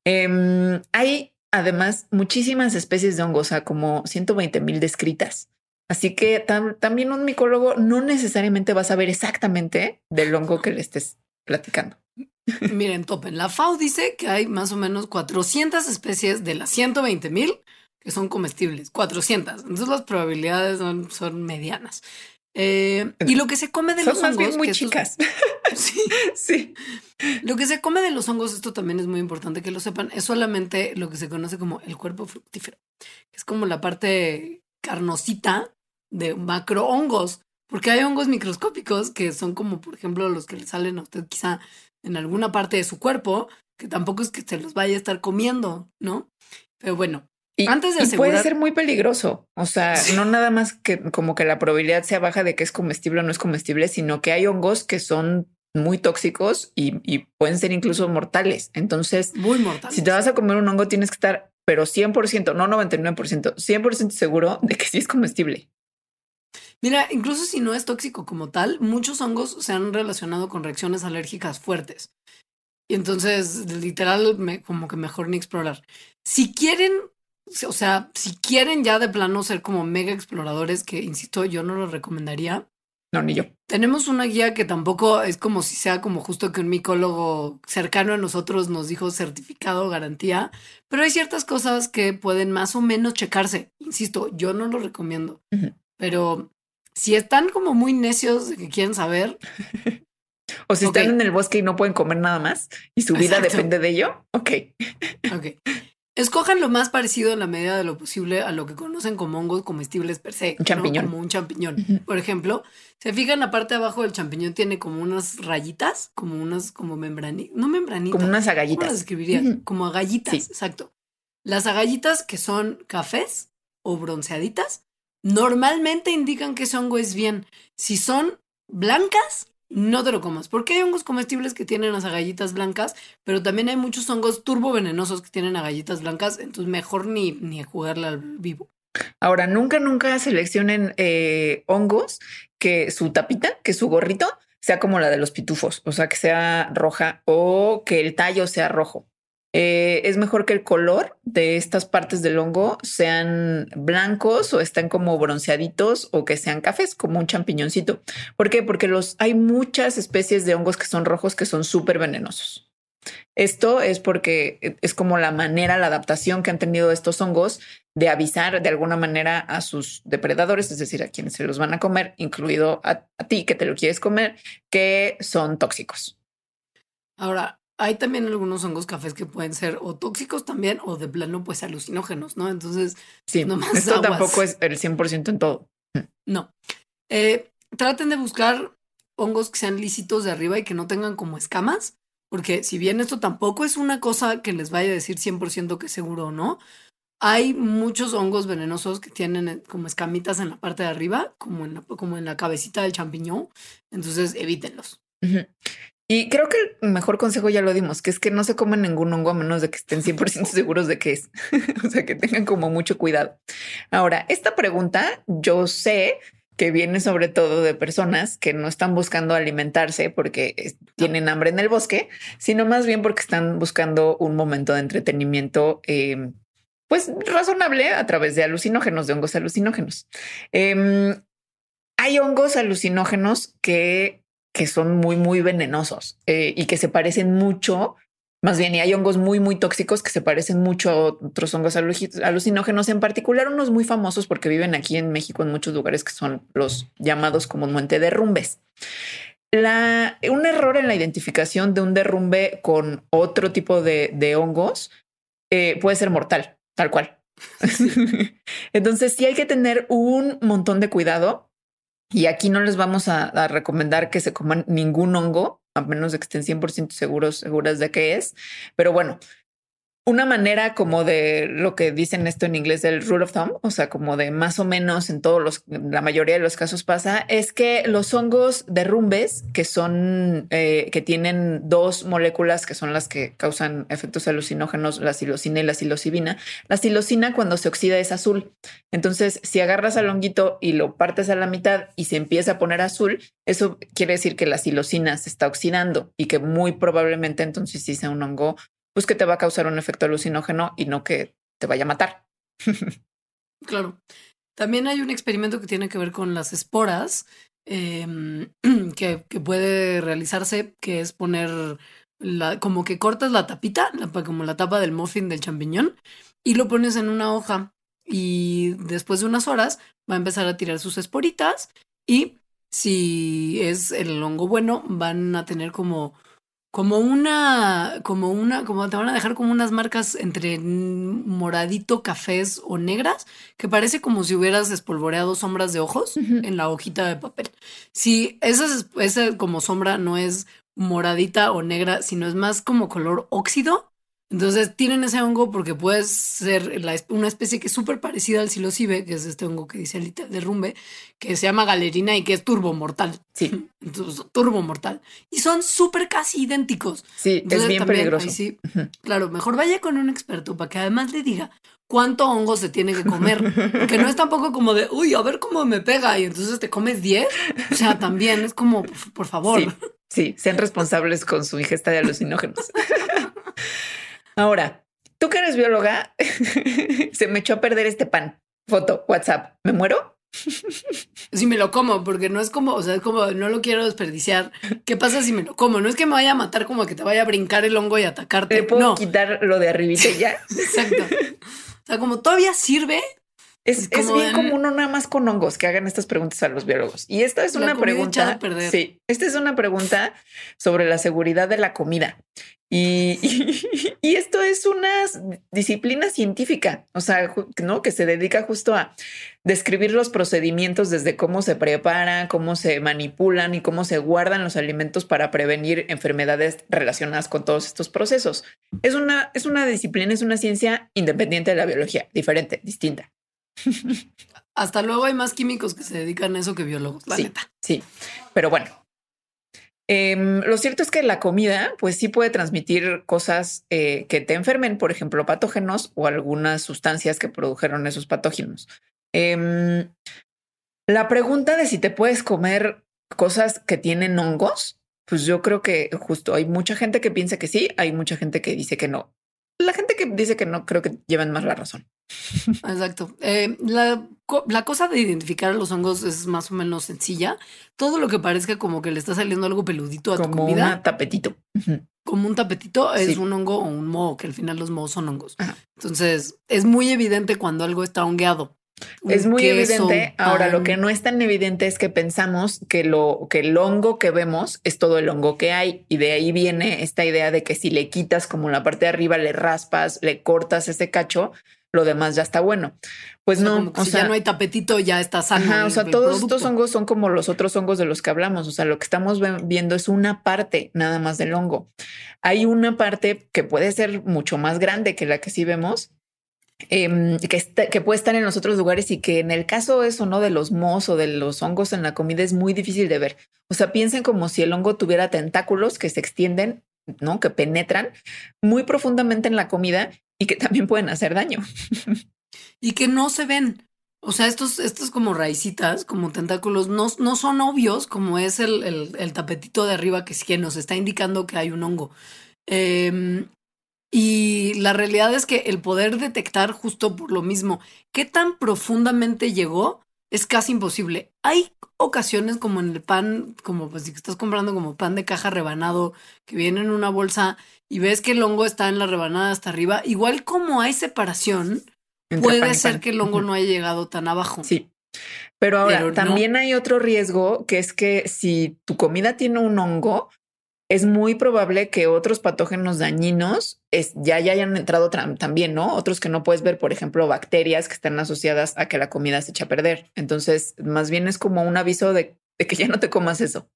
Speaker 1: Em, hay además muchísimas especies de hongos, o sea, como 120 mil descritas. Así que también un micólogo no necesariamente va a saber exactamente del hongo que le estés platicando.
Speaker 2: Miren, topen. La FAO dice que hay más o menos 400 especies de las 120 mil que son comestibles, 400. Entonces las probabilidades son, medianas. Eh, y lo que se come de los hongos.
Speaker 1: muy chicas. (laughs)
Speaker 2: sí, sí. Lo que se come de los hongos, esto también es muy importante que lo sepan, es solamente lo que se conoce como el cuerpo fructífero, es como la parte carnosita de macrohongos, porque hay hongos microscópicos que son como, por ejemplo, los que le salen a usted quizá en alguna parte de su cuerpo, que tampoco es que se los vaya a estar comiendo, ¿no? Pero bueno,
Speaker 1: y, Antes de asegurar... puede ser muy peligroso. O sea, no nada más que como que la probabilidad sea baja de que es comestible o no es comestible, sino que hay hongos que son muy tóxicos y, y pueden ser incluso mortales. Entonces,
Speaker 2: muy mortales.
Speaker 1: Si te vas a comer un hongo, tienes que estar, pero 100%, no 99%, 100% seguro de que sí es comestible.
Speaker 2: Mira, incluso si no es tóxico como tal, muchos hongos se han relacionado con reacciones alérgicas fuertes. Y entonces, literal, me, como que mejor ni explorar. Si quieren o sea, si quieren ya de plano ser como mega exploradores, que insisto, yo no lo recomendaría.
Speaker 1: No, ni yo.
Speaker 2: Tenemos una guía que tampoco es como si sea como justo que un micólogo cercano a nosotros nos dijo certificado, garantía, pero hay ciertas cosas que pueden más o menos checarse. Insisto, yo no lo recomiendo, pero si están como muy necios de que quieren saber. (laughs)
Speaker 1: o si están en el bosque y no pueden comer nada más y su vida depende de ello, ok.
Speaker 2: ok. Escojan lo más parecido en la medida de lo posible a lo que conocen como hongos comestibles per se.
Speaker 1: Un champiñón.
Speaker 2: Como un champiñón. Por ejemplo, se fijan la parte de abajo del champiñón tiene como unas rayitas, como unas como membranitas, no membranitas.
Speaker 1: Como unas agallitas.
Speaker 2: ¿Cómo las escribiría? Como agallitas, exacto. Las agallitas que son cafés o bronceaditas normalmente indican que ese hongo es bien. Si son blancas, no te lo comas. Porque hay hongos comestibles que tienen las agallitas blancas, pero también hay muchos hongos turbovenenosos que tienen agallitas blancas, entonces mejor ni, ni jugarle al vivo.
Speaker 1: Ahora, nunca, nunca seleccionen eh, hongos que su tapita, que su gorrito sea como la de los pitufos, o sea, que sea roja o que el tallo sea rojo. Eh, es mejor que el color de estas partes del hongo sean blancos o estén como bronceaditos o que sean cafés, como un champiñoncito. ¿Por qué? Porque los, hay muchas especies de hongos que son rojos que son súper venenosos. Esto es porque es como la manera, la adaptación que han tenido estos hongos de avisar de alguna manera a sus depredadores, es decir, a quienes se los van a comer, incluido a, a ti que te lo quieres comer, que son tóxicos.
Speaker 2: Ahora, hay también algunos hongos cafés que pueden ser o tóxicos también o de plano pues alucinógenos, ¿no? Entonces,
Speaker 1: sí, esto tampoco es el 100% en todo.
Speaker 2: No. Eh, traten de buscar hongos que sean lícitos de arriba y que no tengan como escamas, porque si bien esto tampoco es una cosa que les vaya a decir 100% que seguro o no, hay muchos hongos venenosos que tienen eh, como escamitas en la parte de arriba, como en la, como en la cabecita del champiñón, entonces evítenlos.
Speaker 1: Y creo que el mejor consejo ya lo dimos, que es que no se comen ningún hongo a menos de que estén 100% (laughs) seguros de que es. (laughs) o sea, que tengan como mucho cuidado. Ahora, esta pregunta yo sé que viene sobre todo de personas que no están buscando alimentarse porque tienen hambre en el bosque, sino más bien porque están buscando un momento de entretenimiento, em, pues razonable a través de alucinógenos, de hongos alucinógenos. Em, hay hongos alucinógenos que que son muy, muy venenosos eh, y que se parecen mucho. Más bien, y hay hongos muy, muy tóxicos que se parecen mucho a otros hongos alucinógenos, en particular unos muy famosos porque viven aquí en México en muchos lugares que son los llamados comúnmente derrumbes. Un error en la identificación de un derrumbe con otro tipo de, hongos eh, puede ser mortal, tal cual. (laughs) Entonces, sí hay que tener un montón de cuidado y aquí no les vamos a, recomendar que se coman ningún hongo, a menos de que estén 100% seguros, seguras de qué es. Pero bueno, una manera como de lo que dicen esto en inglés del rule of thumb, o sea, como de más o menos en todos los, la mayoría de los casos pasa, es que los hongos derrumbes, que son, eh, que tienen dos moléculas que son las que causan efectos alucinógenos, la silocina y la psilocibina, la psilocina cuando se oxida es azul. Entonces, si agarras al honguito y lo partes a la mitad y se empieza a poner azul, eso quiere decir que la psilocina se está oxidando y que muy probablemente entonces sí un hongo pues que te va a causar un efecto alucinógeno y no que te vaya a matar. (laughs)
Speaker 2: claro. También hay un experimento que tiene que ver con las esporas em, (clears throat) que, puede realizarse, que es poner la, como que cortas la tapita, como la tapa del muffin del champiñón, y lo pones en una hoja. Y después de unas horas va a empezar a tirar sus esporitas y si es el hongo bueno, van a tener como como una, como una, como te van a dejar como unas marcas entre moradito, cafés o negras, que parece como si hubieras espolvoreado sombras de ojos en la hojita de papel. Si esa, esa como sombra no es moradita o negra, sino es más como color óxido, entonces tienen ese hongo porque puede ser una especie que es súper parecida al psilocibe, que es este hongo que dice el derrumbe, que se llama galerina y que es turbomortal.
Speaker 1: Sí. (laughs)
Speaker 2: Entonces, turbomortal. Y son súper casi idénticos.
Speaker 1: Sí, es bien peligroso.
Speaker 2: Sí, Claro, mejor vaya con un experto para que además le diga cuánto hongo se tiene que comer. (laughs) que no es tampoco como de, uy, a ver cómo me pega y entonces te comes 10. O sea, también es como, por favor.
Speaker 1: Sí, sí sean responsables con su ingesta de alucinógenos. (laughs) Ahora, tú que eres bióloga, (laughs) se me echó a perder este pan. Foto, WhatsApp. ¿Me muero?
Speaker 2: Si me lo como, porque no es como, o sea, es como no lo quiero desperdiciar. ¿Qué pasa si me lo como? No es que me vaya a matar como que te vaya a brincar el hongo y atacarte.
Speaker 1: ¿Te puedo
Speaker 2: no.
Speaker 1: quitar lo de arribita ya? (laughs)
Speaker 2: Exacto. O sea, como todavía sirve,
Speaker 1: es, bien común no nada más con hongos que hagan estas preguntas a los biólogos. Y esta es una pregunta. Sí, esta es una pregunta sobre la seguridad de la comida. Y, (laughs) y, esto es una disciplina científica, o sea, ¿no? que se dedica justo a describir los procedimientos desde cómo se prepara, cómo se manipulan y cómo se guardan los alimentos para prevenir enfermedades relacionadas con todos estos procesos. Es una, es una disciplina, es una ciencia independiente de la biología, diferente, distinta. (laughs)
Speaker 2: Hasta luego hay más químicos que se dedican a eso que biólogos, la
Speaker 1: sí, Sí, pero bueno, Em, lo cierto es que la comida, pues sí puede transmitir cosas eh, que te enfermen, por ejemplo, patógenos o algunas sustancias que produjeron esos patógenos. Em, la pregunta de si te puedes comer cosas que tienen hongos, pues yo creo que justo hay mucha gente que piensa que sí, hay mucha gente que dice que no. La gente que dice que no, creo que llevan más la razón. (laughs)
Speaker 2: Exacto. Eh, la, cosa de identificar a los hongos es más o menos sencilla. Todo lo que parezca como que le está saliendo algo peludito a tu comida.
Speaker 1: Como un tapetito.
Speaker 2: Como un tapetito es un hongo o un moho, que al final los mohos son hongos. Entonces, es muy evidente cuando algo está hongueado.
Speaker 1: Es muy evidente. Ahora, lo que no es tan evidente es que pensamos que lo que el hongo que vemos es todo el hongo que hay. Y de ahí viene esta idea de que si le quitas como la parte de arriba, le raspas, le cortas ese cacho, lo demás ya está bueno. Pues no,
Speaker 2: o sea, ya no hay tapetito, ya está sano.
Speaker 1: o sea, todos estos hongos son como los otros hongos de los que hablamos. O sea, lo que estamos viendo es una parte nada más del hongo. Hay una parte que puede ser mucho más grande que la que sí vemos, em, que, que puede estar en los otros lugares y que en el caso eso, ¿no? De los mos o de los hongos en la comida es muy difícil de ver. O sea, piensen como si el hongo tuviera tentáculos que se extienden, ¿no? Que penetran muy profundamente en la comida y que también pueden hacer daño.
Speaker 2: y que no se ven. O sea, estos, estos como raicitas, como tentáculos, no, no son obvios como es el, tapetito de arriba que, que nos está indicando que hay un hongo. Em, y la realidad es que el poder detectar justo por lo mismo qué tan profundamente llegó es casi imposible. Hay ocasiones como en el pan, como pues si estás comprando como pan de caja rebanado que viene en una bolsa y ves que el hongo está en la rebanada hasta arriba, igual como hay separación, puede ser que el hongo no haya llegado tan abajo.
Speaker 1: Sí. Pero ahora también hay otro riesgo que es que si tu comida tiene un hongo, es muy probable que otros patógenos dañinos ya, ya hayan entrado también, ¿no? Otros que no puedes ver, por ejemplo, bacterias que están asociadas a que la comida se echa a perder. Entonces, más bien es como un aviso de, que ya no te comas eso.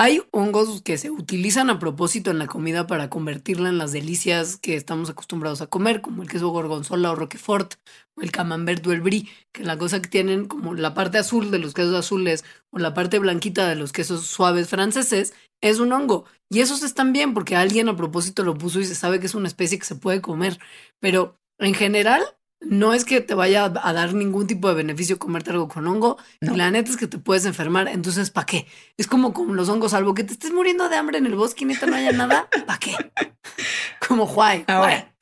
Speaker 2: Hay hongos que se utilizan a propósito en la comida para convertirla en las delicias que estamos acostumbrados a comer, como el queso gorgonzola o roquefort, o el camembert o el brie, que la cosa que tienen como la parte azul de los quesos azules o la parte blanquita de los quesos suaves franceses es un hongo. Y esos están bien porque alguien a propósito lo puso y se sabe que es una especie que se puede comer. Pero en general, no es que te vaya a dar ningún tipo de beneficio comerte algo con hongo. La neta es que te puedes enfermar. Entonces, ¿para qué? Es como con los hongos, salvo que te estés muriendo de hambre en el bosque y neta no haya nada. ¿Para qué? (laughs) Como Juay.
Speaker 1: Ahora,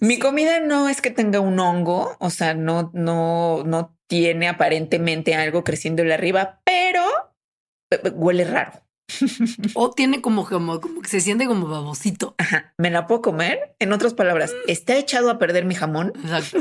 Speaker 1: mi comida no es que tenga un hongo, o sea, no, no, no tiene aparentemente algo creciéndole arriba, pero huele raro.
Speaker 2: O tiene como, como, como, que se siente como babosito.
Speaker 1: Ajá. ¿Me la puedo comer? En otras palabras, ¿está echado a perder mi jamón?
Speaker 2: Exacto.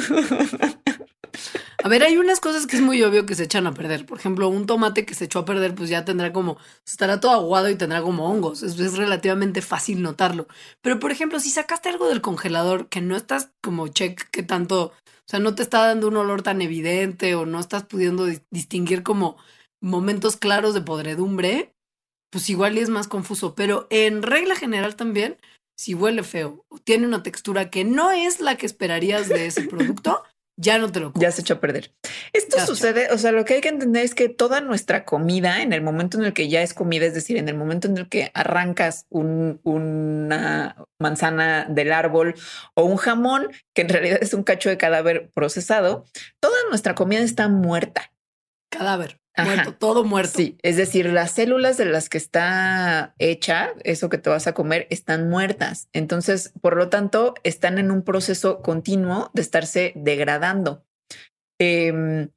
Speaker 2: A ver, hay unas cosas que es muy obvio que se echan a perder. Por ejemplo, un tomate que se echó a perder, pues ya tendrá como, estará todo aguado y tendrá como hongos. Es, es relativamente fácil notarlo. Pero, por ejemplo, si sacaste algo del congelador que no estás como check que tanto, o sea, no te está dando un olor tan evidente o no estás pudiendo distinguir como momentos claros de podredumbre, pues igual y es más confuso. Pero en regla general también, si huele feo o tiene una textura que no es la que esperarías de ese producto, (laughs) ya no te lo
Speaker 1: comes. Ya se echó a perder. Esto sucede, o sea, lo que hay que entender es que toda nuestra comida, en el momento en el que ya es comida, es decir, en el momento en el que arrancas una manzana del árbol o un jamón, que en realidad es un cacho de cadáver procesado, toda nuestra comida está muerta.
Speaker 2: Cadáver. Muerto, todo muerto.
Speaker 1: Sí, es decir, las células de las que está hecha, eso que te vas a comer, están muertas. Entonces, por lo tanto, están en un proceso continuo de estarse degradando. Em,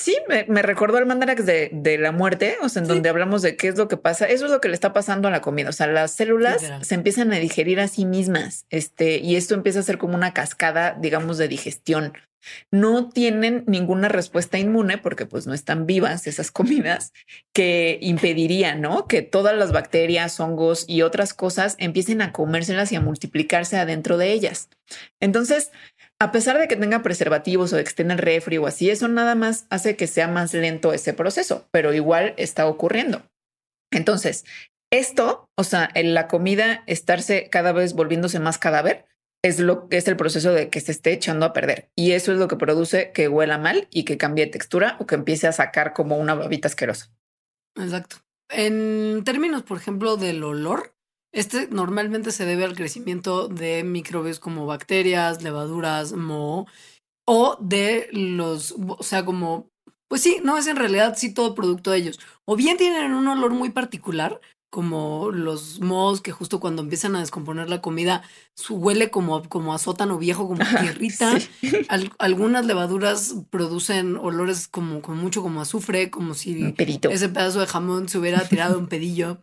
Speaker 1: sí, me, recordó el mandarax de, de, la muerte, o sea, en donde hablamos de qué es lo que pasa. Eso es lo que le está pasando a la comida. O sea, las células se empiezan a digerir a sí mismas. Este, y esto empieza a ser como una cascada, digamos, de digestión no tienen ninguna respuesta inmune porque pues no están vivas esas (laughs) comidas que impedirían, ¿no? Que todas las bacterias, hongos y otras cosas empiecen a comérselas y a multiplicarse adentro de ellas. Entonces, a pesar de que tenga preservativos o de que esté en el refri o así, eso nada más hace que sea más lento ese proceso, pero igual está ocurriendo. Entonces, esto, o sea, en la comida estarse cada vez volviéndose más cadáver, es lo que es el proceso de que se esté echando a perder. Y eso es lo que produce que huela mal y que cambie textura o que empiece a sacar como una babita asquerosa.
Speaker 2: Exacto. En términos, por ejemplo, del olor, este normalmente se debe al crecimiento de microbios como bacterias, levaduras, moho, o de los, o sea, como, pues sí, no es en realidad sí todo producto de ellos. O bien tienen un olor muy particular, como los mohos que justo cuando empiezan a descomponer la comida su huele como, como a sótano viejo, como tierrita. (laughs) algunas levaduras producen olores como, con mucho como azufre, como si ese pedazo de jamón se hubiera tirado un pedillo.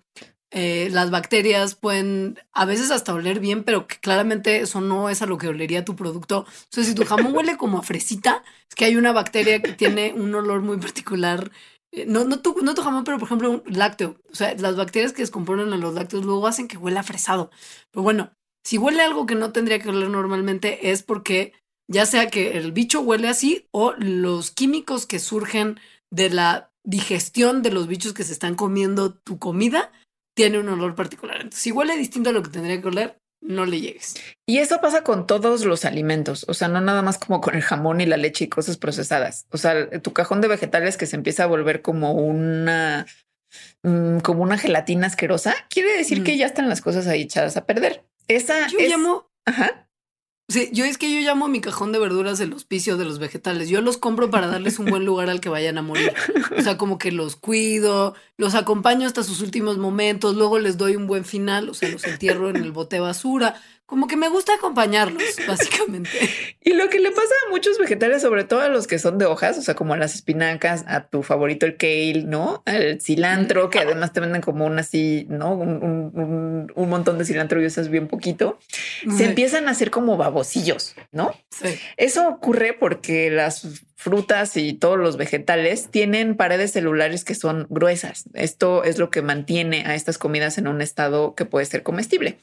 Speaker 2: Eh, las bacterias pueden a veces hasta oler bien, pero que claramente eso no es a lo que olería tu producto. Sea, si tu jamón huele como a fresita, es que hay una bacteria que tiene un olor muy particular eh, no, no, tu, no tu jamón, pero por ejemplo un lácteo. O sea, las bacterias que descomponen a los lácteos luego hacen que huela fresado. Pero bueno, si huele algo que no tendría que oler normalmente es porque ya sea que el bicho huele así o los químicos que surgen de la digestión de los bichos que se están comiendo tu comida tiene un olor particular. Entonces, si huele distinto a lo que tendría que oler, no le llegues.
Speaker 1: Y eso pasa con todos los alimentos, o sea, no nada más como con el jamón y la leche y cosas procesadas. O sea, tu cajón de vegetales que se empieza a volver como una mm, como una gelatina asquerosa, quiere decir que mm. ya están las cosas ahí echadas a perder. Esa
Speaker 2: Yo llamo Ajá. Sí, yo es que yo llamo mi cajón de verduras el hospicio de los vegetales. Yo los compro para darles un buen lugar al que vayan a morir. O sea, como que los cuido, los acompaño hasta sus últimos momentos, luego les doy un buen final, o sea, los entierro en el bote basura como que me gusta acompañarlos, (laughs) básicamente.
Speaker 1: y lo que le pasa a muchos vegetales, sobre todo a los que son de hojas, o sea, como a las espinacas, a tu favorito el kale, ¿no? Al cilantro, que además te venden como un así, ¿no? Un, montón de cilantro y usas bien poquito. Se empiezan a hacer como babosillos, ¿no? Sí. Eso ocurre porque las frutas y todos los vegetales tienen paredes celulares que son gruesas. Esto es lo que mantiene a estas comidas en un estado que puede ser comestible.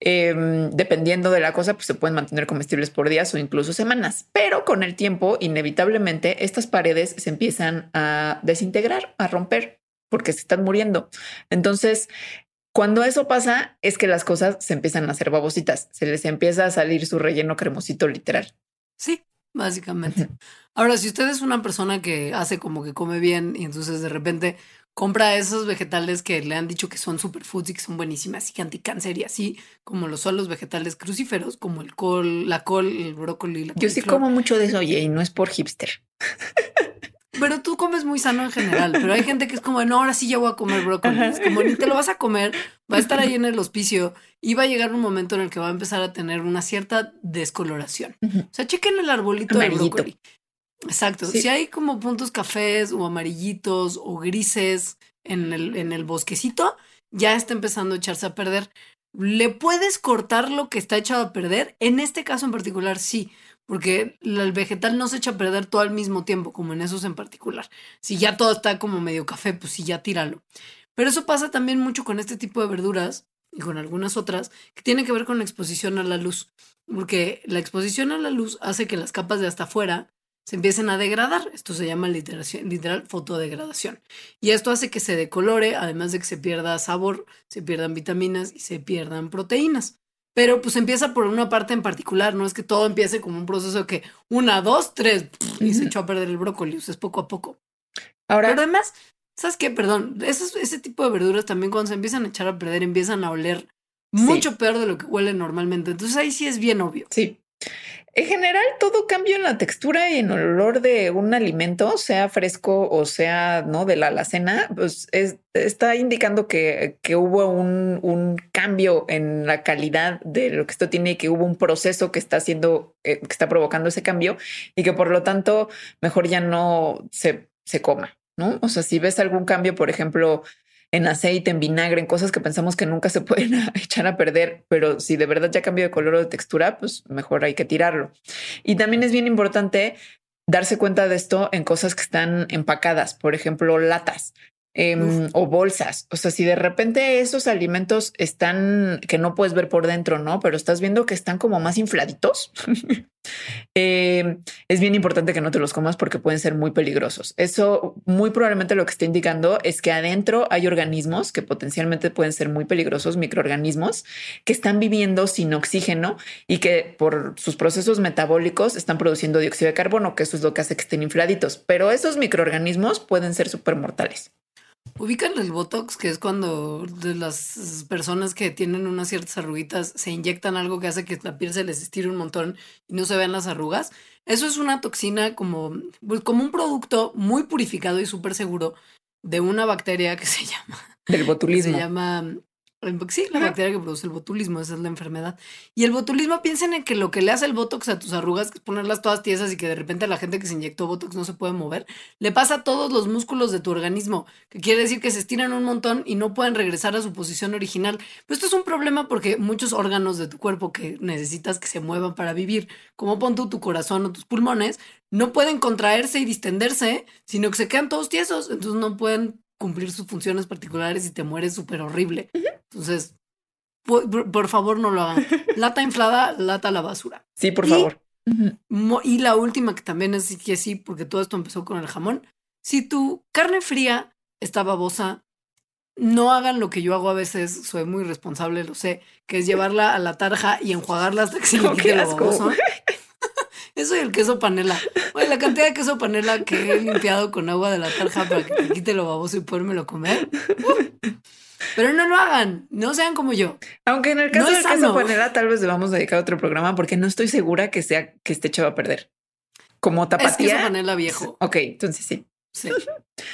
Speaker 1: Em, dependiendo de la cosa, pues se pueden mantener comestibles por días o incluso semanas, pero con el tiempo, inevitablemente, estas paredes se empiezan a desintegrar, a romper, porque se están muriendo. Entonces, cuando eso pasa, es que las cosas se empiezan a hacer babositas, se les empieza a salir su relleno cremosito literal.
Speaker 2: Sí, básicamente. Ahora, si usted es una persona que hace como que come bien y entonces de repente compra esos vegetales que le han dicho que son superfoods y que son buenísimas y que anticáncer y así, como lo son los vegetales crucíferos, como el col, la col, el brócoli.
Speaker 1: Yo sí como mucho de eso, oye, y no es por hipster. (laughs)
Speaker 2: Pero tú comes muy sano en general, pero hay gente que es como, no, ahora sí ya voy a comer brócoli. Es como, ni te lo vas a comer, va a estar ahí en el hospicio y va a llegar un momento en el que va a empezar a tener una cierta descoloración. O sea, chequen el arbolito de brócoli. Exacto. Si hay como puntos cafés o amarillitos o grises en el, en el bosquecito, ya está empezando a echarse a perder. ¿Le puedes cortar lo que está echado a perder? En este caso en particular, sí, porque el vegetal no se echa a perder todo al mismo tiempo, como en esos en particular. Si ya todo está como medio café, pues sí, ya tíralo. Pero eso pasa también mucho con este tipo de verduras y con algunas otras que tienen que ver con la exposición a la luz, porque la exposición a la luz hace que las capas de hasta afuera se empiecen a degradar. Esto se llama literal fotodegradación. Y esto hace que se decolore, además de que se pierda sabor, se pierdan vitaminas y se pierdan proteínas. Pero pues empieza por una parte en particular, no es que todo empiece como un proceso que una, dos, tres, y se echó a perder el brócoli, es poco a poco. Ahora, Pero además, ¿sabes qué? Perdón, ese, ese tipo de verduras también cuando se empiezan a echar a perder empiezan a oler mucho peor de lo que huele normalmente. Entonces ahí sí es bien obvio.
Speaker 1: Sí. En general, todo cambio en la textura y en el olor de un alimento, sea fresco o sea no de la alacena, pues está indicando que, que hubo un, un, cambio en la calidad de lo que esto tiene que hubo un proceso que está haciendo, eh, que está provocando ese cambio y que por lo tanto mejor ya no se, se coma. ¿no? O sea, si ves algún cambio, por ejemplo, en aceite, en vinagre, en cosas que pensamos que nunca se pueden (laughs) echar a perder, pero si de verdad ya cambió de color o de textura, pues mejor hay que tirarlo. Y también es bien importante darse cuenta de esto en cosas que están empacadas, por ejemplo, latas. Em, o bolsas. O sea, si de repente esos alimentos están que no puedes ver por dentro, no, pero estás viendo que están como más infladitos, (laughs) em, es bien importante que no te los comas porque pueden ser muy peligrosos. Eso muy probablemente lo que está indicando es que adentro hay organismos que potencialmente pueden ser muy peligrosos, microorganismos que están viviendo sin oxígeno y que por sus procesos metabólicos están produciendo dióxido de carbono, que eso es lo que hace que estén infladitos. Pero esos microorganismos pueden ser súper mortales.
Speaker 2: Ubican el Botox, que es cuando de las personas que tienen unas ciertas arruguitas se inyectan algo que hace que la piel se les estire un montón y no se vean las arrugas. Eso es una toxina como, pues, como un producto muy purificado y súper seguro de una bacteria que se (laughs) llama.
Speaker 1: Del botulismo.
Speaker 2: se llama Sí, la bacteria que produce el botulismo, esa es la enfermedad. Y el botulismo, piensen en que lo que le hace el botox a tus arrugas, que es ponerlas todas tiesas y que de repente la gente que se inyectó botox no se puede mover, le pasa a todos los músculos de tu organismo, que quiere decir que se estiran un montón y no pueden regresar a su posición original. Pero esto es un problema porque muchos órganos de tu cuerpo que necesitas que se muevan para vivir, como pon tú tu corazón o tus pulmones, no pueden contraerse y distenderse, sino que se quedan todos tiesos, entonces no pueden cumplir sus funciones particulares y te mueres súper horrible. Entonces, por, favor, no lo hagan. (laughs) Lata inflada, lata a la basura.
Speaker 1: Sí, por favor.
Speaker 2: Y la última que también es que sí, porque todo esto empezó con el jamón. Si tu carne fría está babosa, no hagan lo que yo hago a veces, soy muy responsable, lo sé, que es llevarla a la tarja y enjuagarla hasta que se (laughs) le quede lo baboso. (laughs) Eso y el queso panela. Oye, la cantidad de queso panela que he limpiado con agua de la tarja para que te quite lo baboso y podérmelo comer. Pero no lo hagan, no sean como yo.
Speaker 1: Aunque en el caso del queso panela tal vez debamos dedicar otro programa porque no estoy segura que sea que esté echado a perder. Como tapatía. Es
Speaker 2: queso panela viejo.
Speaker 1: Ok, entonces sí.
Speaker 2: Sí.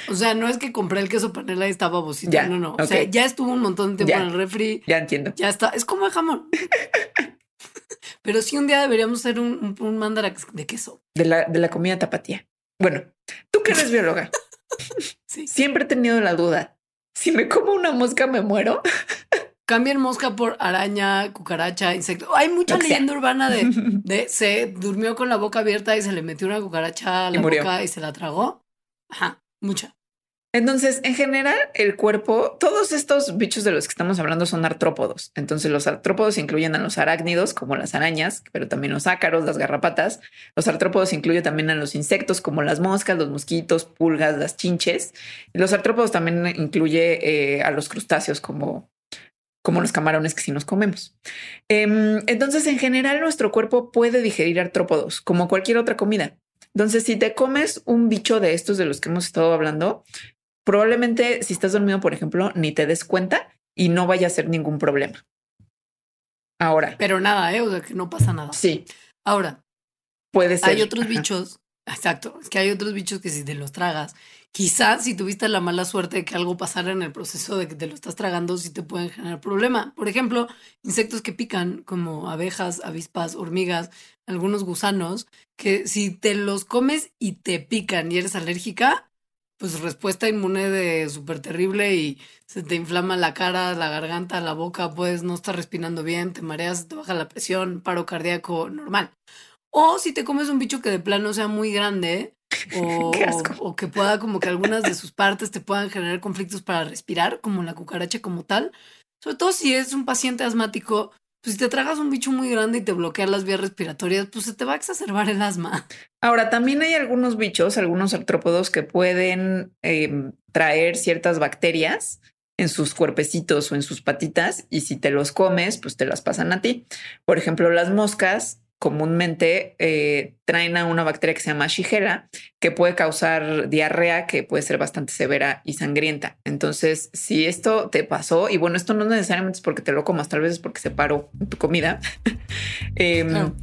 Speaker 2: O sea, no es que compré el queso panela y estaba babosito. no, no. O sea, ya estuvo un montón de tiempo en el refri.
Speaker 1: Ya entiendo.
Speaker 2: Ya está. Es como el jamón. Pero sí un día deberíamos hacer un, un, mandarax de queso.
Speaker 1: De la, de la comida tapatía. Bueno, tú que eres bióloga. (laughs) sí. Siempre he tenido la duda. Si me como una mosca, me muero. (laughs)
Speaker 2: Cambien mosca por araña, cucaracha, insecto. Hay mucha leyenda urbana de, (laughs) de se durmió con la boca abierta y se le metió una cucaracha a la boca y se la tragó. Ajá, mucha.
Speaker 1: Entonces, en general, el cuerpo, todos estos bichos de los que estamos hablando son artrópodos. Entonces, los artrópodos incluyen a los arácnidos, como las arañas, pero también los ácaros, las garrapatas. Los artrópodos incluyen también a los insectos, como las moscas, los mosquitos, pulgas, las chinches. los artrópodos también incluye eh, a los crustáceos, como, como los camarones que sí nos comemos. Em, entonces, en general, nuestro cuerpo puede digerir artrópodos, como cualquier otra comida. Entonces, si te comes un bicho de estos de los que hemos estado hablando, probablemente si estás dormido, por ejemplo, ni te des cuenta y no vaya a ser ningún problema. Ahora.
Speaker 2: Pero nada, ¿eh? O sea, que no pasa nada.
Speaker 1: Sí.
Speaker 2: Ahora.
Speaker 1: Puede ser.
Speaker 2: Hay otros bichos. Exacto. Es que hay otros bichos que si te los tragas, quizás si tuviste la mala suerte de que algo pasara en el proceso de que te lo estás tragando, sí te pueden generar problema. Por ejemplo, insectos que pican, como abejas, avispas, hormigas, algunos gusanos, que si te los comes y te pican y eres alérgica, pues respuesta inmune de súper terrible y se te inflama la cara, la garganta, la boca, puedes no estar respirando bien, te mareas, te baja la presión, paro cardíaco normal. O si te comes un bicho que de plano sea muy grande (laughs) o, o, que pueda como que algunas de sus partes te puedan generar conflictos para respirar, como la cucaracha como tal. Sobre todo si es un paciente asmático, pues si te tragas un bicho muy grande y te bloquea las vías respiratorias, pues se te va a exacerbar el asma.
Speaker 1: Ahora, también hay algunos bichos, algunos artrópodos que pueden em, traer ciertas bacterias en sus cuerpecitos o en sus patitas y si te los comes, pues te las pasan a ti. Por ejemplo, las moscas comúnmente eh, traen a una bacteria que se llama Shigella, que puede causar diarrea, que puede ser bastante severa y sangrienta. Entonces, si esto te pasó, y bueno, esto no necesariamente es porque te lo comas, tal vez es porque se paró tu comida. (laughs) Em,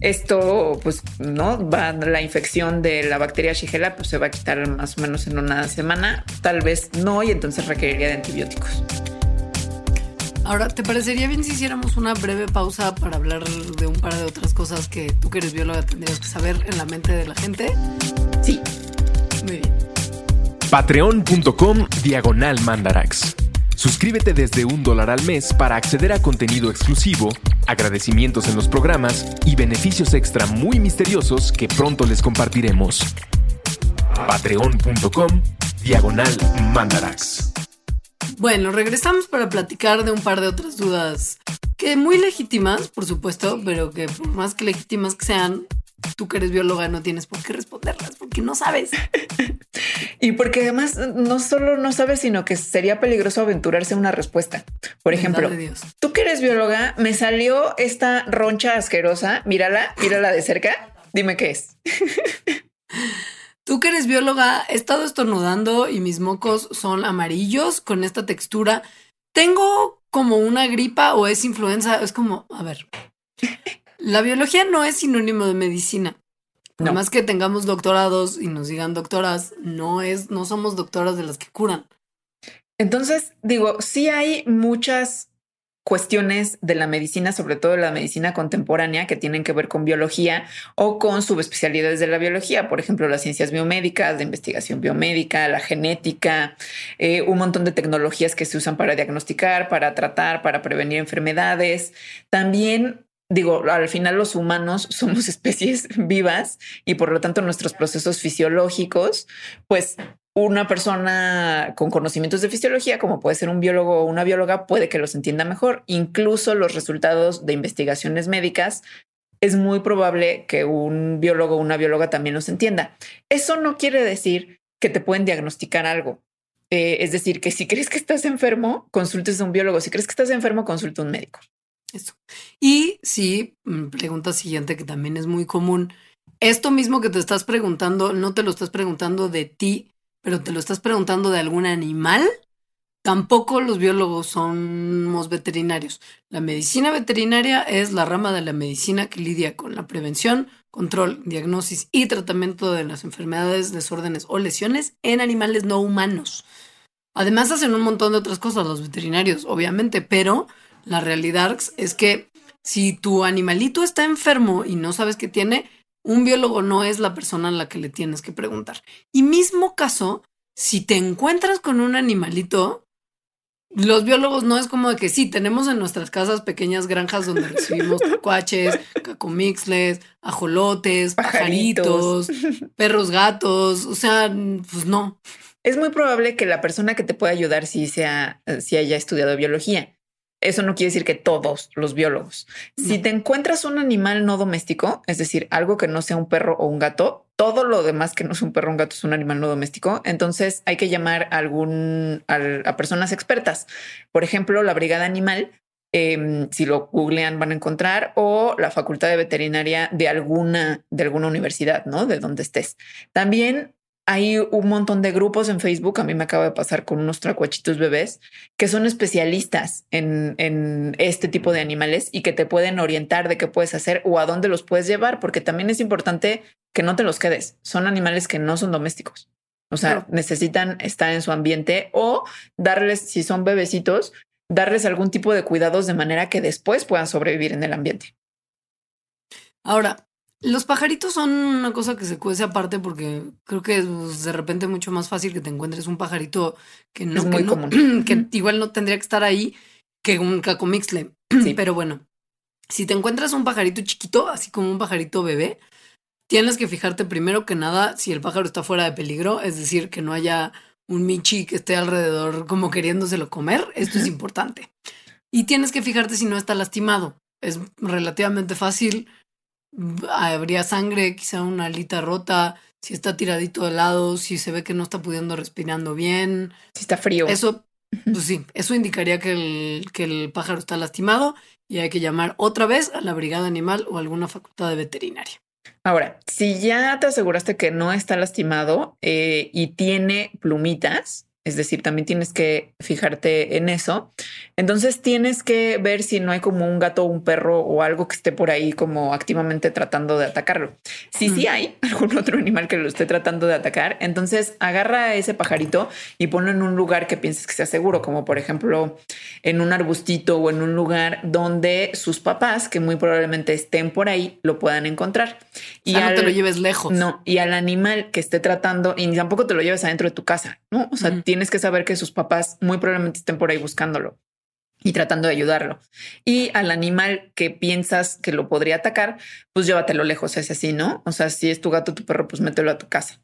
Speaker 1: esto, pues, no va la infección de la bacteria Shigella, pues se va a quitar más o menos en una semana, tal vez no, y entonces requeriría de antibióticos.
Speaker 2: Ahora, ¿te parecería bien si hiciéramos una breve pausa para hablar de un par de otras cosas que tú que eres bióloga tendrías que saber en la mente de la gente?
Speaker 1: Sí.
Speaker 2: Muy bien.
Speaker 3: Patreon.com Diagonal Mandarax. Suscríbete desde un dólar al mes para acceder a contenido exclusivo, agradecimientos en los programas y beneficios extra muy misteriosos que pronto les compartiremos. Patreon.com Diagonal Mandarax.
Speaker 2: Bueno, regresamos para platicar de un par de otras dudas que muy legítimas, por supuesto, pero que por más que legítimas que sean, tú que eres bióloga no tienes por qué responderlas porque no sabes. (laughs)
Speaker 1: y porque además no solo no sabes, sino que sería peligroso aventurarse una respuesta. Por ejemplo, tú que eres bióloga, me salió esta roncha asquerosa. Mírala, mírala de cerca. Dime qué es. (laughs)
Speaker 2: Tú que eres bióloga, he estado estornudando y mis mocos son amarillos con esta textura. ¿Tengo como una gripa o es influenza? Es como, a ver, la biología no es sinónimo de medicina. Por más que tengamos doctorados y nos digan doctoras, no es, no somos doctoras de las que curan.
Speaker 1: Entonces, digo, sí hay muchas cuestiones de la medicina, sobre todo la medicina contemporánea, que tienen que ver con biología o con subespecialidades de la biología, por ejemplo, las ciencias biomédicas, la investigación biomédica, la genética, eh, un montón de tecnologías que se usan para diagnosticar, para tratar, para prevenir enfermedades. También digo, al final los humanos (laughs) somos especies vivas y por lo tanto nuestros procesos fisiológicos, pues una persona con conocimientos de fisiología, como puede ser un biólogo o una bióloga, puede que los entienda mejor. Incluso los resultados de investigaciones médicas, es muy probable que un biólogo o una bióloga también los entienda. Eso no quiere decir que te pueden diagnosticar algo. Eh, es decir, que si crees que estás enfermo, consultes a un biólogo. Si crees que estás enfermo, consulta a un médico.
Speaker 2: Eso. Y si, mm, pregunta siguiente que también es muy común, esto mismo que te estás preguntando, no te lo estás preguntando de ti, pero te lo estás preguntando de algún animal, tampoco los biólogos somos veterinarios. La medicina veterinaria es la rama de la medicina que lidia con la prevención, control, diagnosis y tratamiento de las enfermedades, desórdenes o lesiones en animales no humanos. Además hacen un montón de otras cosas los veterinarios, obviamente, pero la realidad es que si tu animalito está enfermo y no sabes qué tiene, un biólogo no es la persona a la que le tienes que preguntar. Y mismo caso, si te encuentras con un animalito, los biólogos no es como de que sí, tenemos en nuestras casas pequeñas granjas donde (laughs) recibimos tacuaches, cacomixles, ajolotes, pajaritos, perros, gatos, o sea, pues no.
Speaker 1: Es muy probable que la persona que te pueda ayudar si sea, si haya estudiado biología. Eso no quiere decir que todos los biólogos. Si te encuentras un animal no doméstico, es decir, algo que no sea un perro o un gato, todo lo demás que no es un perro o un gato es un animal no doméstico, entonces hay que llamar a algún a, personas expertas. Por ejemplo, la brigada animal em, si lo googlean van a encontrar o la facultad de veterinaria de alguna de alguna universidad, ¿no? De donde estés. También hay un montón de grupos en Facebook, a mí me acaba de pasar con unos tracuachitos bebés, que son especialistas en, este tipo de animales y que te pueden orientar de qué puedes hacer o a dónde los puedes llevar, porque también es importante que no te los quedes. Son animales que no son domésticos. O sea, necesitan estar en su ambiente o darles, si son bebecitos, darles algún tipo de cuidados de manera que después puedan sobrevivir en el ambiente.
Speaker 2: Ahora, los pajaritos son una cosa que se cuece aparte porque creo que es pues, de repente mucho más fácil que te encuentres un pajarito que no,
Speaker 1: muy (clears throat)
Speaker 2: que, igual no tendría que estar ahí que un cacomixle. Pero bueno, Si te encuentras un pajarito chiquito, así como un pajarito bebé, tienes que fijarte primero que nada si el pájaro está fuera de peligro, es decir, que no haya un michi que esté alrededor como queriéndoselo comer. Esto es importante. Y tienes que fijarte si no está lastimado. Es relativamente fácil. Habría sangre, quizá una alita rota, si está tiradito de lado, si se ve que no está pudiendo respirando bien.
Speaker 1: Si está frío.
Speaker 2: Eso, pues sí, eso indicaría que el, que el pájaro está lastimado y hay que llamar otra vez a la brigada animal o alguna facultad de veterinaria.
Speaker 1: Ahora, si ya te aseguraste que no está lastimado eh, y tiene plumitas, es decir, también tienes que fijarte en eso. Entonces tienes que ver si no hay como un gato o un perro o algo que esté por ahí como activamente tratando de atacarlo. Si sí hay (laughs) algún otro animal que lo esté tratando de atacar, entonces agarra a ese pajarito y ponlo en un lugar que pienses que sea seguro, como por ejemplo en un arbustito o en un lugar donde sus papás, que muy probablemente estén por ahí, lo puedan encontrar.
Speaker 2: Y no te lo lleves lejos.
Speaker 1: No, y al animal que esté tratando, y tampoco te lo lleves adentro de tu casa, ¿no? O sea, tienes que saber que sus papás muy probablemente estén por ahí buscándolo y tratando de ayudarlo. Y al animal que piensas que lo podría atacar, pues llévatelo lejos, es así, ¿no? O sea, si es tu gato, tu perro, pues mételo a tu casa.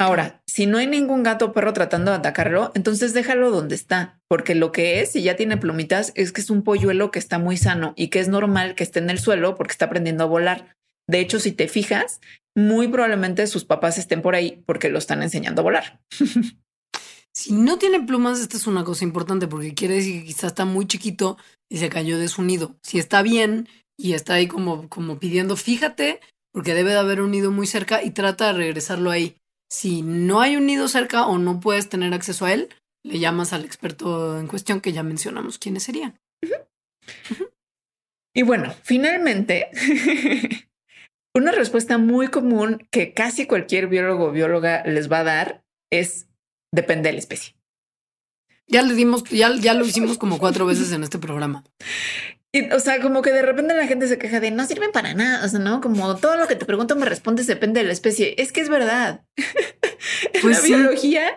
Speaker 1: Ahora, si no hay ningún gato o perro tratando de atacarlo, entonces déjalo donde está, porque lo que es, si ya tiene plumitas, es que es un polluelo que está muy sano y que es normal que esté en el suelo porque está aprendiendo a volar. De hecho, si te fijas, muy probablemente sus papás estén por ahí porque lo están enseñando a volar. (laughs)
Speaker 2: Si no tiene plumas, esta es una cosa importante porque quiere decir que quizás está muy chiquito y se cayó de su nido. Si está bien y está ahí como, como pidiendo, fíjate, porque debe de haber un nido muy cerca y trata de regresarlo ahí. Si no hay un nido cerca o no puedes tener acceso a él, le llamas al experto en cuestión que ya mencionamos quiénes serían.
Speaker 1: Y bueno, finalmente, (laughs) una respuesta muy común que casi cualquier biólogo o bióloga les va a dar es Depende de la especie.
Speaker 2: Ya le dimos, ya, ya lo hicimos como cuatro veces en este programa.
Speaker 1: Y, o sea, como que de repente la gente se queja de no sirven para nada. O sea, no como todo lo que te pregunto me respondes depende de la especie. Es que es verdad. (laughs) en pues la biología,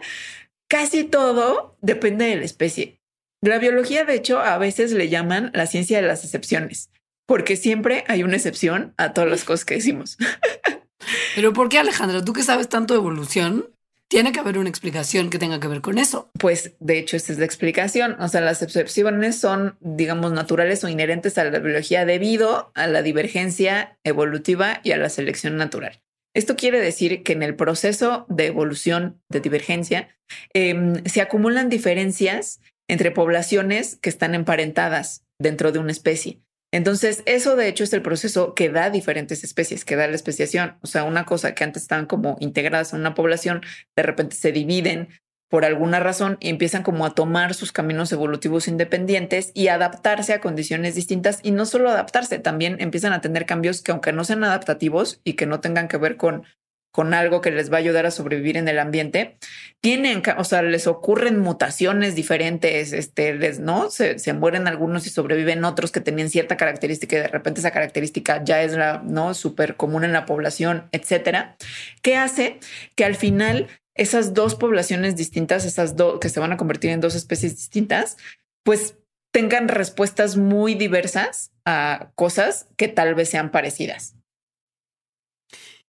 Speaker 1: casi todo depende de la especie. La biología, de hecho, a veces le llaman la ciencia de las excepciones, porque siempre hay una excepción a todas las cosas que decimos. (laughs)
Speaker 2: Pero ¿por qué, Alejandra? Tú que sabes tanto de evolución, tiene que haber una explicación que tenga que ver con eso.
Speaker 1: Pues de hecho, esta es la explicación. O sea, las excepciones son, digamos, naturales o inherentes a la biología debido a la divergencia evolutiva y a la selección natural. Esto quiere decir que en el proceso de evolución de divergencia em, se acumulan diferencias entre poblaciones que están emparentadas dentro de una especie. Entonces, eso de hecho es el proceso que da diferentes especies, que da la especiación. O sea, una cosa que antes estaban como integradas en una población, de repente se dividen por alguna razón y empiezan como a tomar sus caminos evolutivos independientes y adaptarse a condiciones distintas y no solo adaptarse, también empiezan a tener cambios que aunque no sean adaptativos y que no tengan que ver con con algo que les va a ayudar a sobrevivir en el ambiente, tienen, o sea, les ocurren mutaciones diferentes, este, les, ¿no? Se, se mueren algunos y sobreviven otros que tenían cierta característica y de repente esa característica ya es la, ¿no? Súper común en la población, etcétera, que hace que al final esas dos poblaciones distintas, esas dos que se van a convertir en dos especies distintas, pues tengan respuestas muy diversas a cosas que tal vez sean parecidas.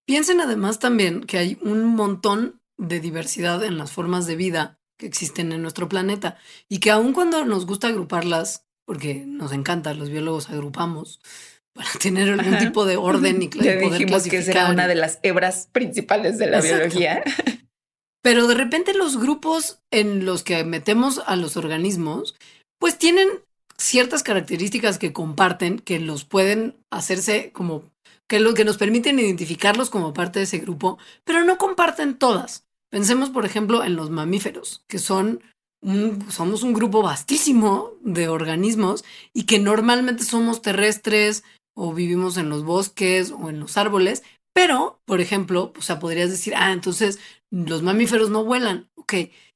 Speaker 2: Piensen además también que hay un montón de diversidad en las formas de vida que existen en nuestro planeta y que aun cuando nos gusta agruparlas, porque nos encanta, los biólogos agrupamos (laughs) para tener algún tipo de orden y
Speaker 1: poder dijimos que será una de las hebras principales de la biología.
Speaker 2: Pero de repente los grupos en los que metemos a los organismos, pues tienen ciertas características que comparten que los pueden hacerse como que lo que nos permiten identificarlos como parte de ese grupo, pero no comparten todas. Pensemos, por ejemplo, en los mamíferos, que son somos un grupo vastísimo de organismos y que normalmente somos terrestres o vivimos en los bosques o en los árboles, pero, por ejemplo, o sea, podrías decir, ah, entonces los mamíferos no vuelan. Ok,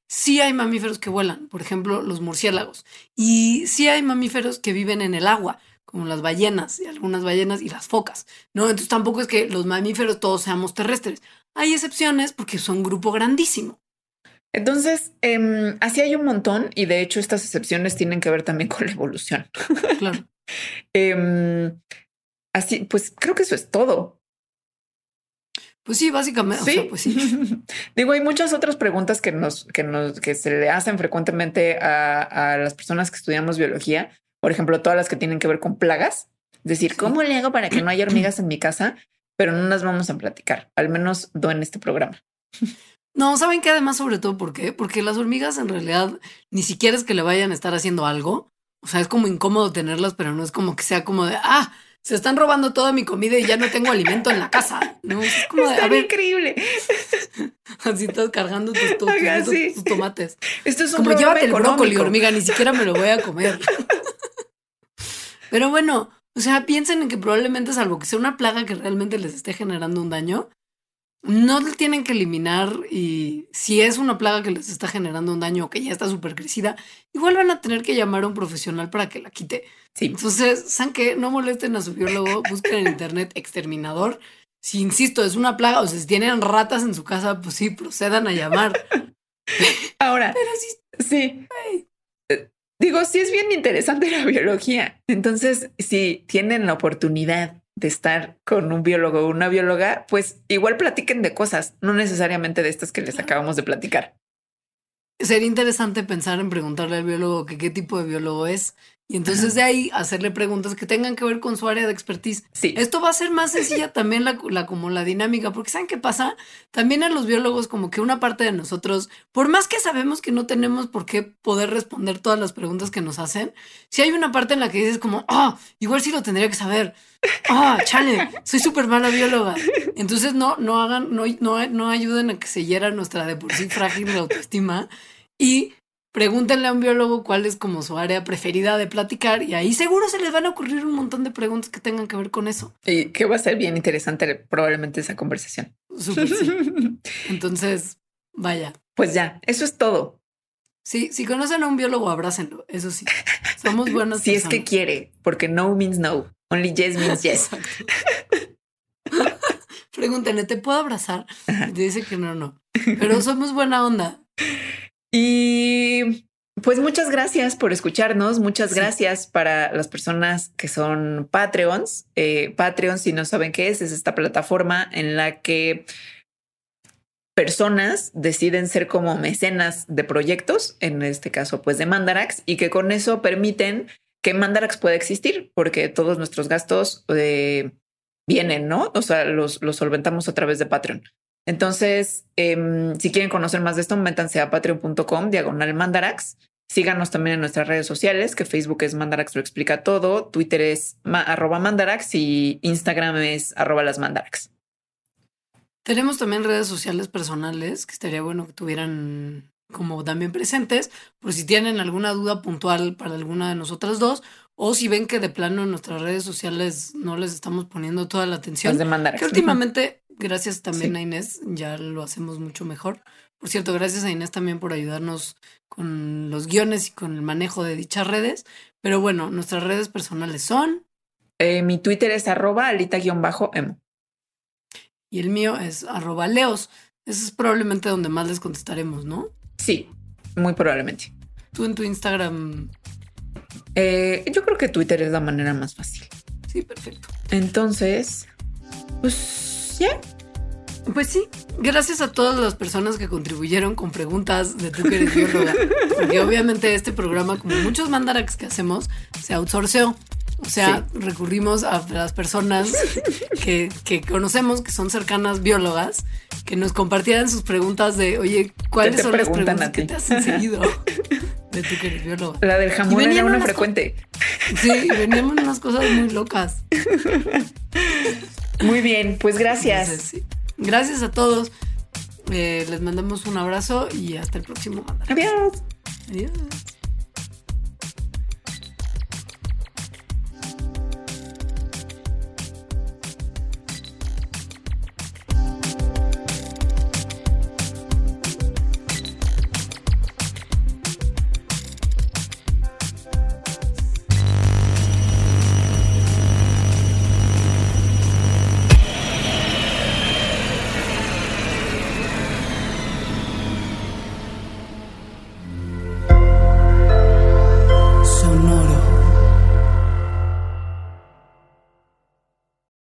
Speaker 2: sí hay mamíferos que vuelan, por ejemplo, los murciélagos. Y sí hay mamíferos que viven en el agua, como las ballenas y algunas ballenas y las focas, ¿no? Entonces tampoco es que los mamíferos todos seamos terrestres. Hay excepciones porque son un grupo grandísimo.
Speaker 1: Entonces, em, así hay un montón y de hecho estas excepciones tienen que ver también con la evolución. Claro. (laughs) Em, así, pues creo que eso es todo.
Speaker 2: Pues sí, básicamente.
Speaker 1: Sí,
Speaker 2: pues sí. (laughs)
Speaker 1: Digo, hay muchas otras preguntas que nos, que nos, que se le hacen frecuentemente a, las personas que estudiamos biología. Por ejemplo, todas las que tienen que ver con plagas. Es decir, ¿cómo le hago para que no haya hormigas (clears throat) en mi casa? Pero no las vamos a platicar, al menos no en este programa.
Speaker 2: No, ¿saben qué? Además, sobre todo, ¿por qué? Porque las hormigas en realidad ni siquiera es que le vayan a estar haciendo algo. O sea, es como incómodo tenerlas, pero no es como que sea como de, ah, se están robando toda mi comida y ya no tengo alimento en la casa. No, es (laughs) como
Speaker 1: de, increíble. (laughs)
Speaker 2: Así estás cargando tus, tomates.
Speaker 1: Esto es un
Speaker 2: como llévate el brócoli, hormiga, ni siquiera me lo voy a comer. (laughs) Pero bueno, o sea, piensen en que probablemente, salvo que sea una plaga que realmente les esté generando un daño, no tienen que eliminar y si es una plaga que les está generando un daño o que ya está súper crecida, igual van a tener que llamar a un profesional para que la quite. Sí. Entonces, ¿saben qué? No molesten a su biólogo, busquen en internet exterminador. Si insisto, es una plaga, o sea, si tienen ratas en su casa, pues sí, procedan a llamar.
Speaker 1: Ahora, Pero sí. sí. Eh, digo, sí es bien interesante (laughs) la biología. Entonces, si tienen la oportunidad de estar con un biólogo o una bióloga, pues igual platiquen de cosas, no necesariamente de estas que les acabamos de platicar.
Speaker 2: Sería interesante pensar en preguntarle al biólogo que qué tipo de biólogo es y entonces de ahí hacerle preguntas que tengan que ver con su área de expertise.
Speaker 1: Sí.
Speaker 2: Esto va a ser más (laughs) sencilla también la, la, como la dinámica, porque ¿saben qué pasa? También a los biólogos como que una parte de nosotros, por más que sabemos que no tenemos por qué poder responder todas las preguntas que nos hacen, si hay una parte en la que dices como, ah, igual sí lo tendría que saber. Ah, chale, soy súper mala bióloga. Entonces no, no hagan, no, no, no ayuden a que se hiera nuestra de por sí frágil autoestima y pregúntenle a un biólogo cuál es como su área preferida de platicar y ahí seguro se les van a ocurrir un montón de preguntas que tengan que ver con eso.
Speaker 1: Y que va a ser bien interesante probablemente esa conversación.
Speaker 2: Súper, sí. (laughs) Entonces, vaya.
Speaker 1: Pues ya, eso es todo.
Speaker 2: Sí, si conocen a un biólogo, abrácenlo. Eso sí. Somos buenos. (laughs)
Speaker 1: si es que quiere, porque no means no. Only yes means yes. (laughs)
Speaker 2: Pregúntenle, ¿te puedo abrazar? Y te dice que no, no. Pero somos buena onda.
Speaker 1: Y pues muchas gracias por escucharnos. Muchas gracias para las personas que son Patreons. Eh, Patreon, si no saben qué es, es esta plataforma en la que personas deciden ser como mecenas de proyectos, en este caso pues de Mandarax, y que con eso permiten que Mandarax pueda existir, porque todos nuestros gastos eh, vienen, ¿no? O sea, los, los solventamos a través de Patreon. Entonces, em, si quieren conocer más de esto, métanse a patreon.com diagonal mandarax. Síganos también en nuestras redes sociales, que Facebook es Mandarax lo explica todo, Twitter es arroba mandarax y Instagram es arroba las mandarax.
Speaker 2: Tenemos también redes sociales personales que estaría bueno que tuvieran como también presentes, por si tienen alguna duda puntual para alguna de nosotras dos, o si ven que de plano en nuestras redes sociales no les estamos poniendo toda la atención.
Speaker 1: de Mandarax.
Speaker 2: Que últimamente Gracias también a Inés, ya lo hacemos mucho mejor. Por cierto, gracias a Inés también por ayudarnos con los guiones y con el manejo de dichas redes. Pero bueno, nuestras redes personales son.
Speaker 1: Eh, mi Twitter es arroba alita-emo.
Speaker 2: Y el mío es arroba leos. Eso es probablemente donde más les contestaremos, ¿no?
Speaker 1: Sí, muy probablemente.
Speaker 2: ¿Tú en tu Instagram?
Speaker 1: Eh, yo creo que Twitter es la manera más fácil.
Speaker 2: Sí, perfecto.
Speaker 1: Entonces, pues
Speaker 2: pues sí, gracias a todas las personas que contribuyeron con preguntas de tú que eres bióloga. Porque obviamente este programa, como muchos mandarax que hacemos, se outsourceó. O sea, recurrimos a las personas que, conocemos, que son cercanas biólogas, que nos compartieran sus preguntas de, oye, ¿cuáles son las preguntas que te has (laughs) seguido? De tú que eres bióloga.
Speaker 1: La del jamón era una frecuente.
Speaker 2: Sí, veníamos unas cosas muy locas.
Speaker 1: Muy bien, pues gracias.
Speaker 2: Gracias a todos. Eh, les mandamos un abrazo y hasta el próximo.
Speaker 1: Adiós.
Speaker 2: Adiós.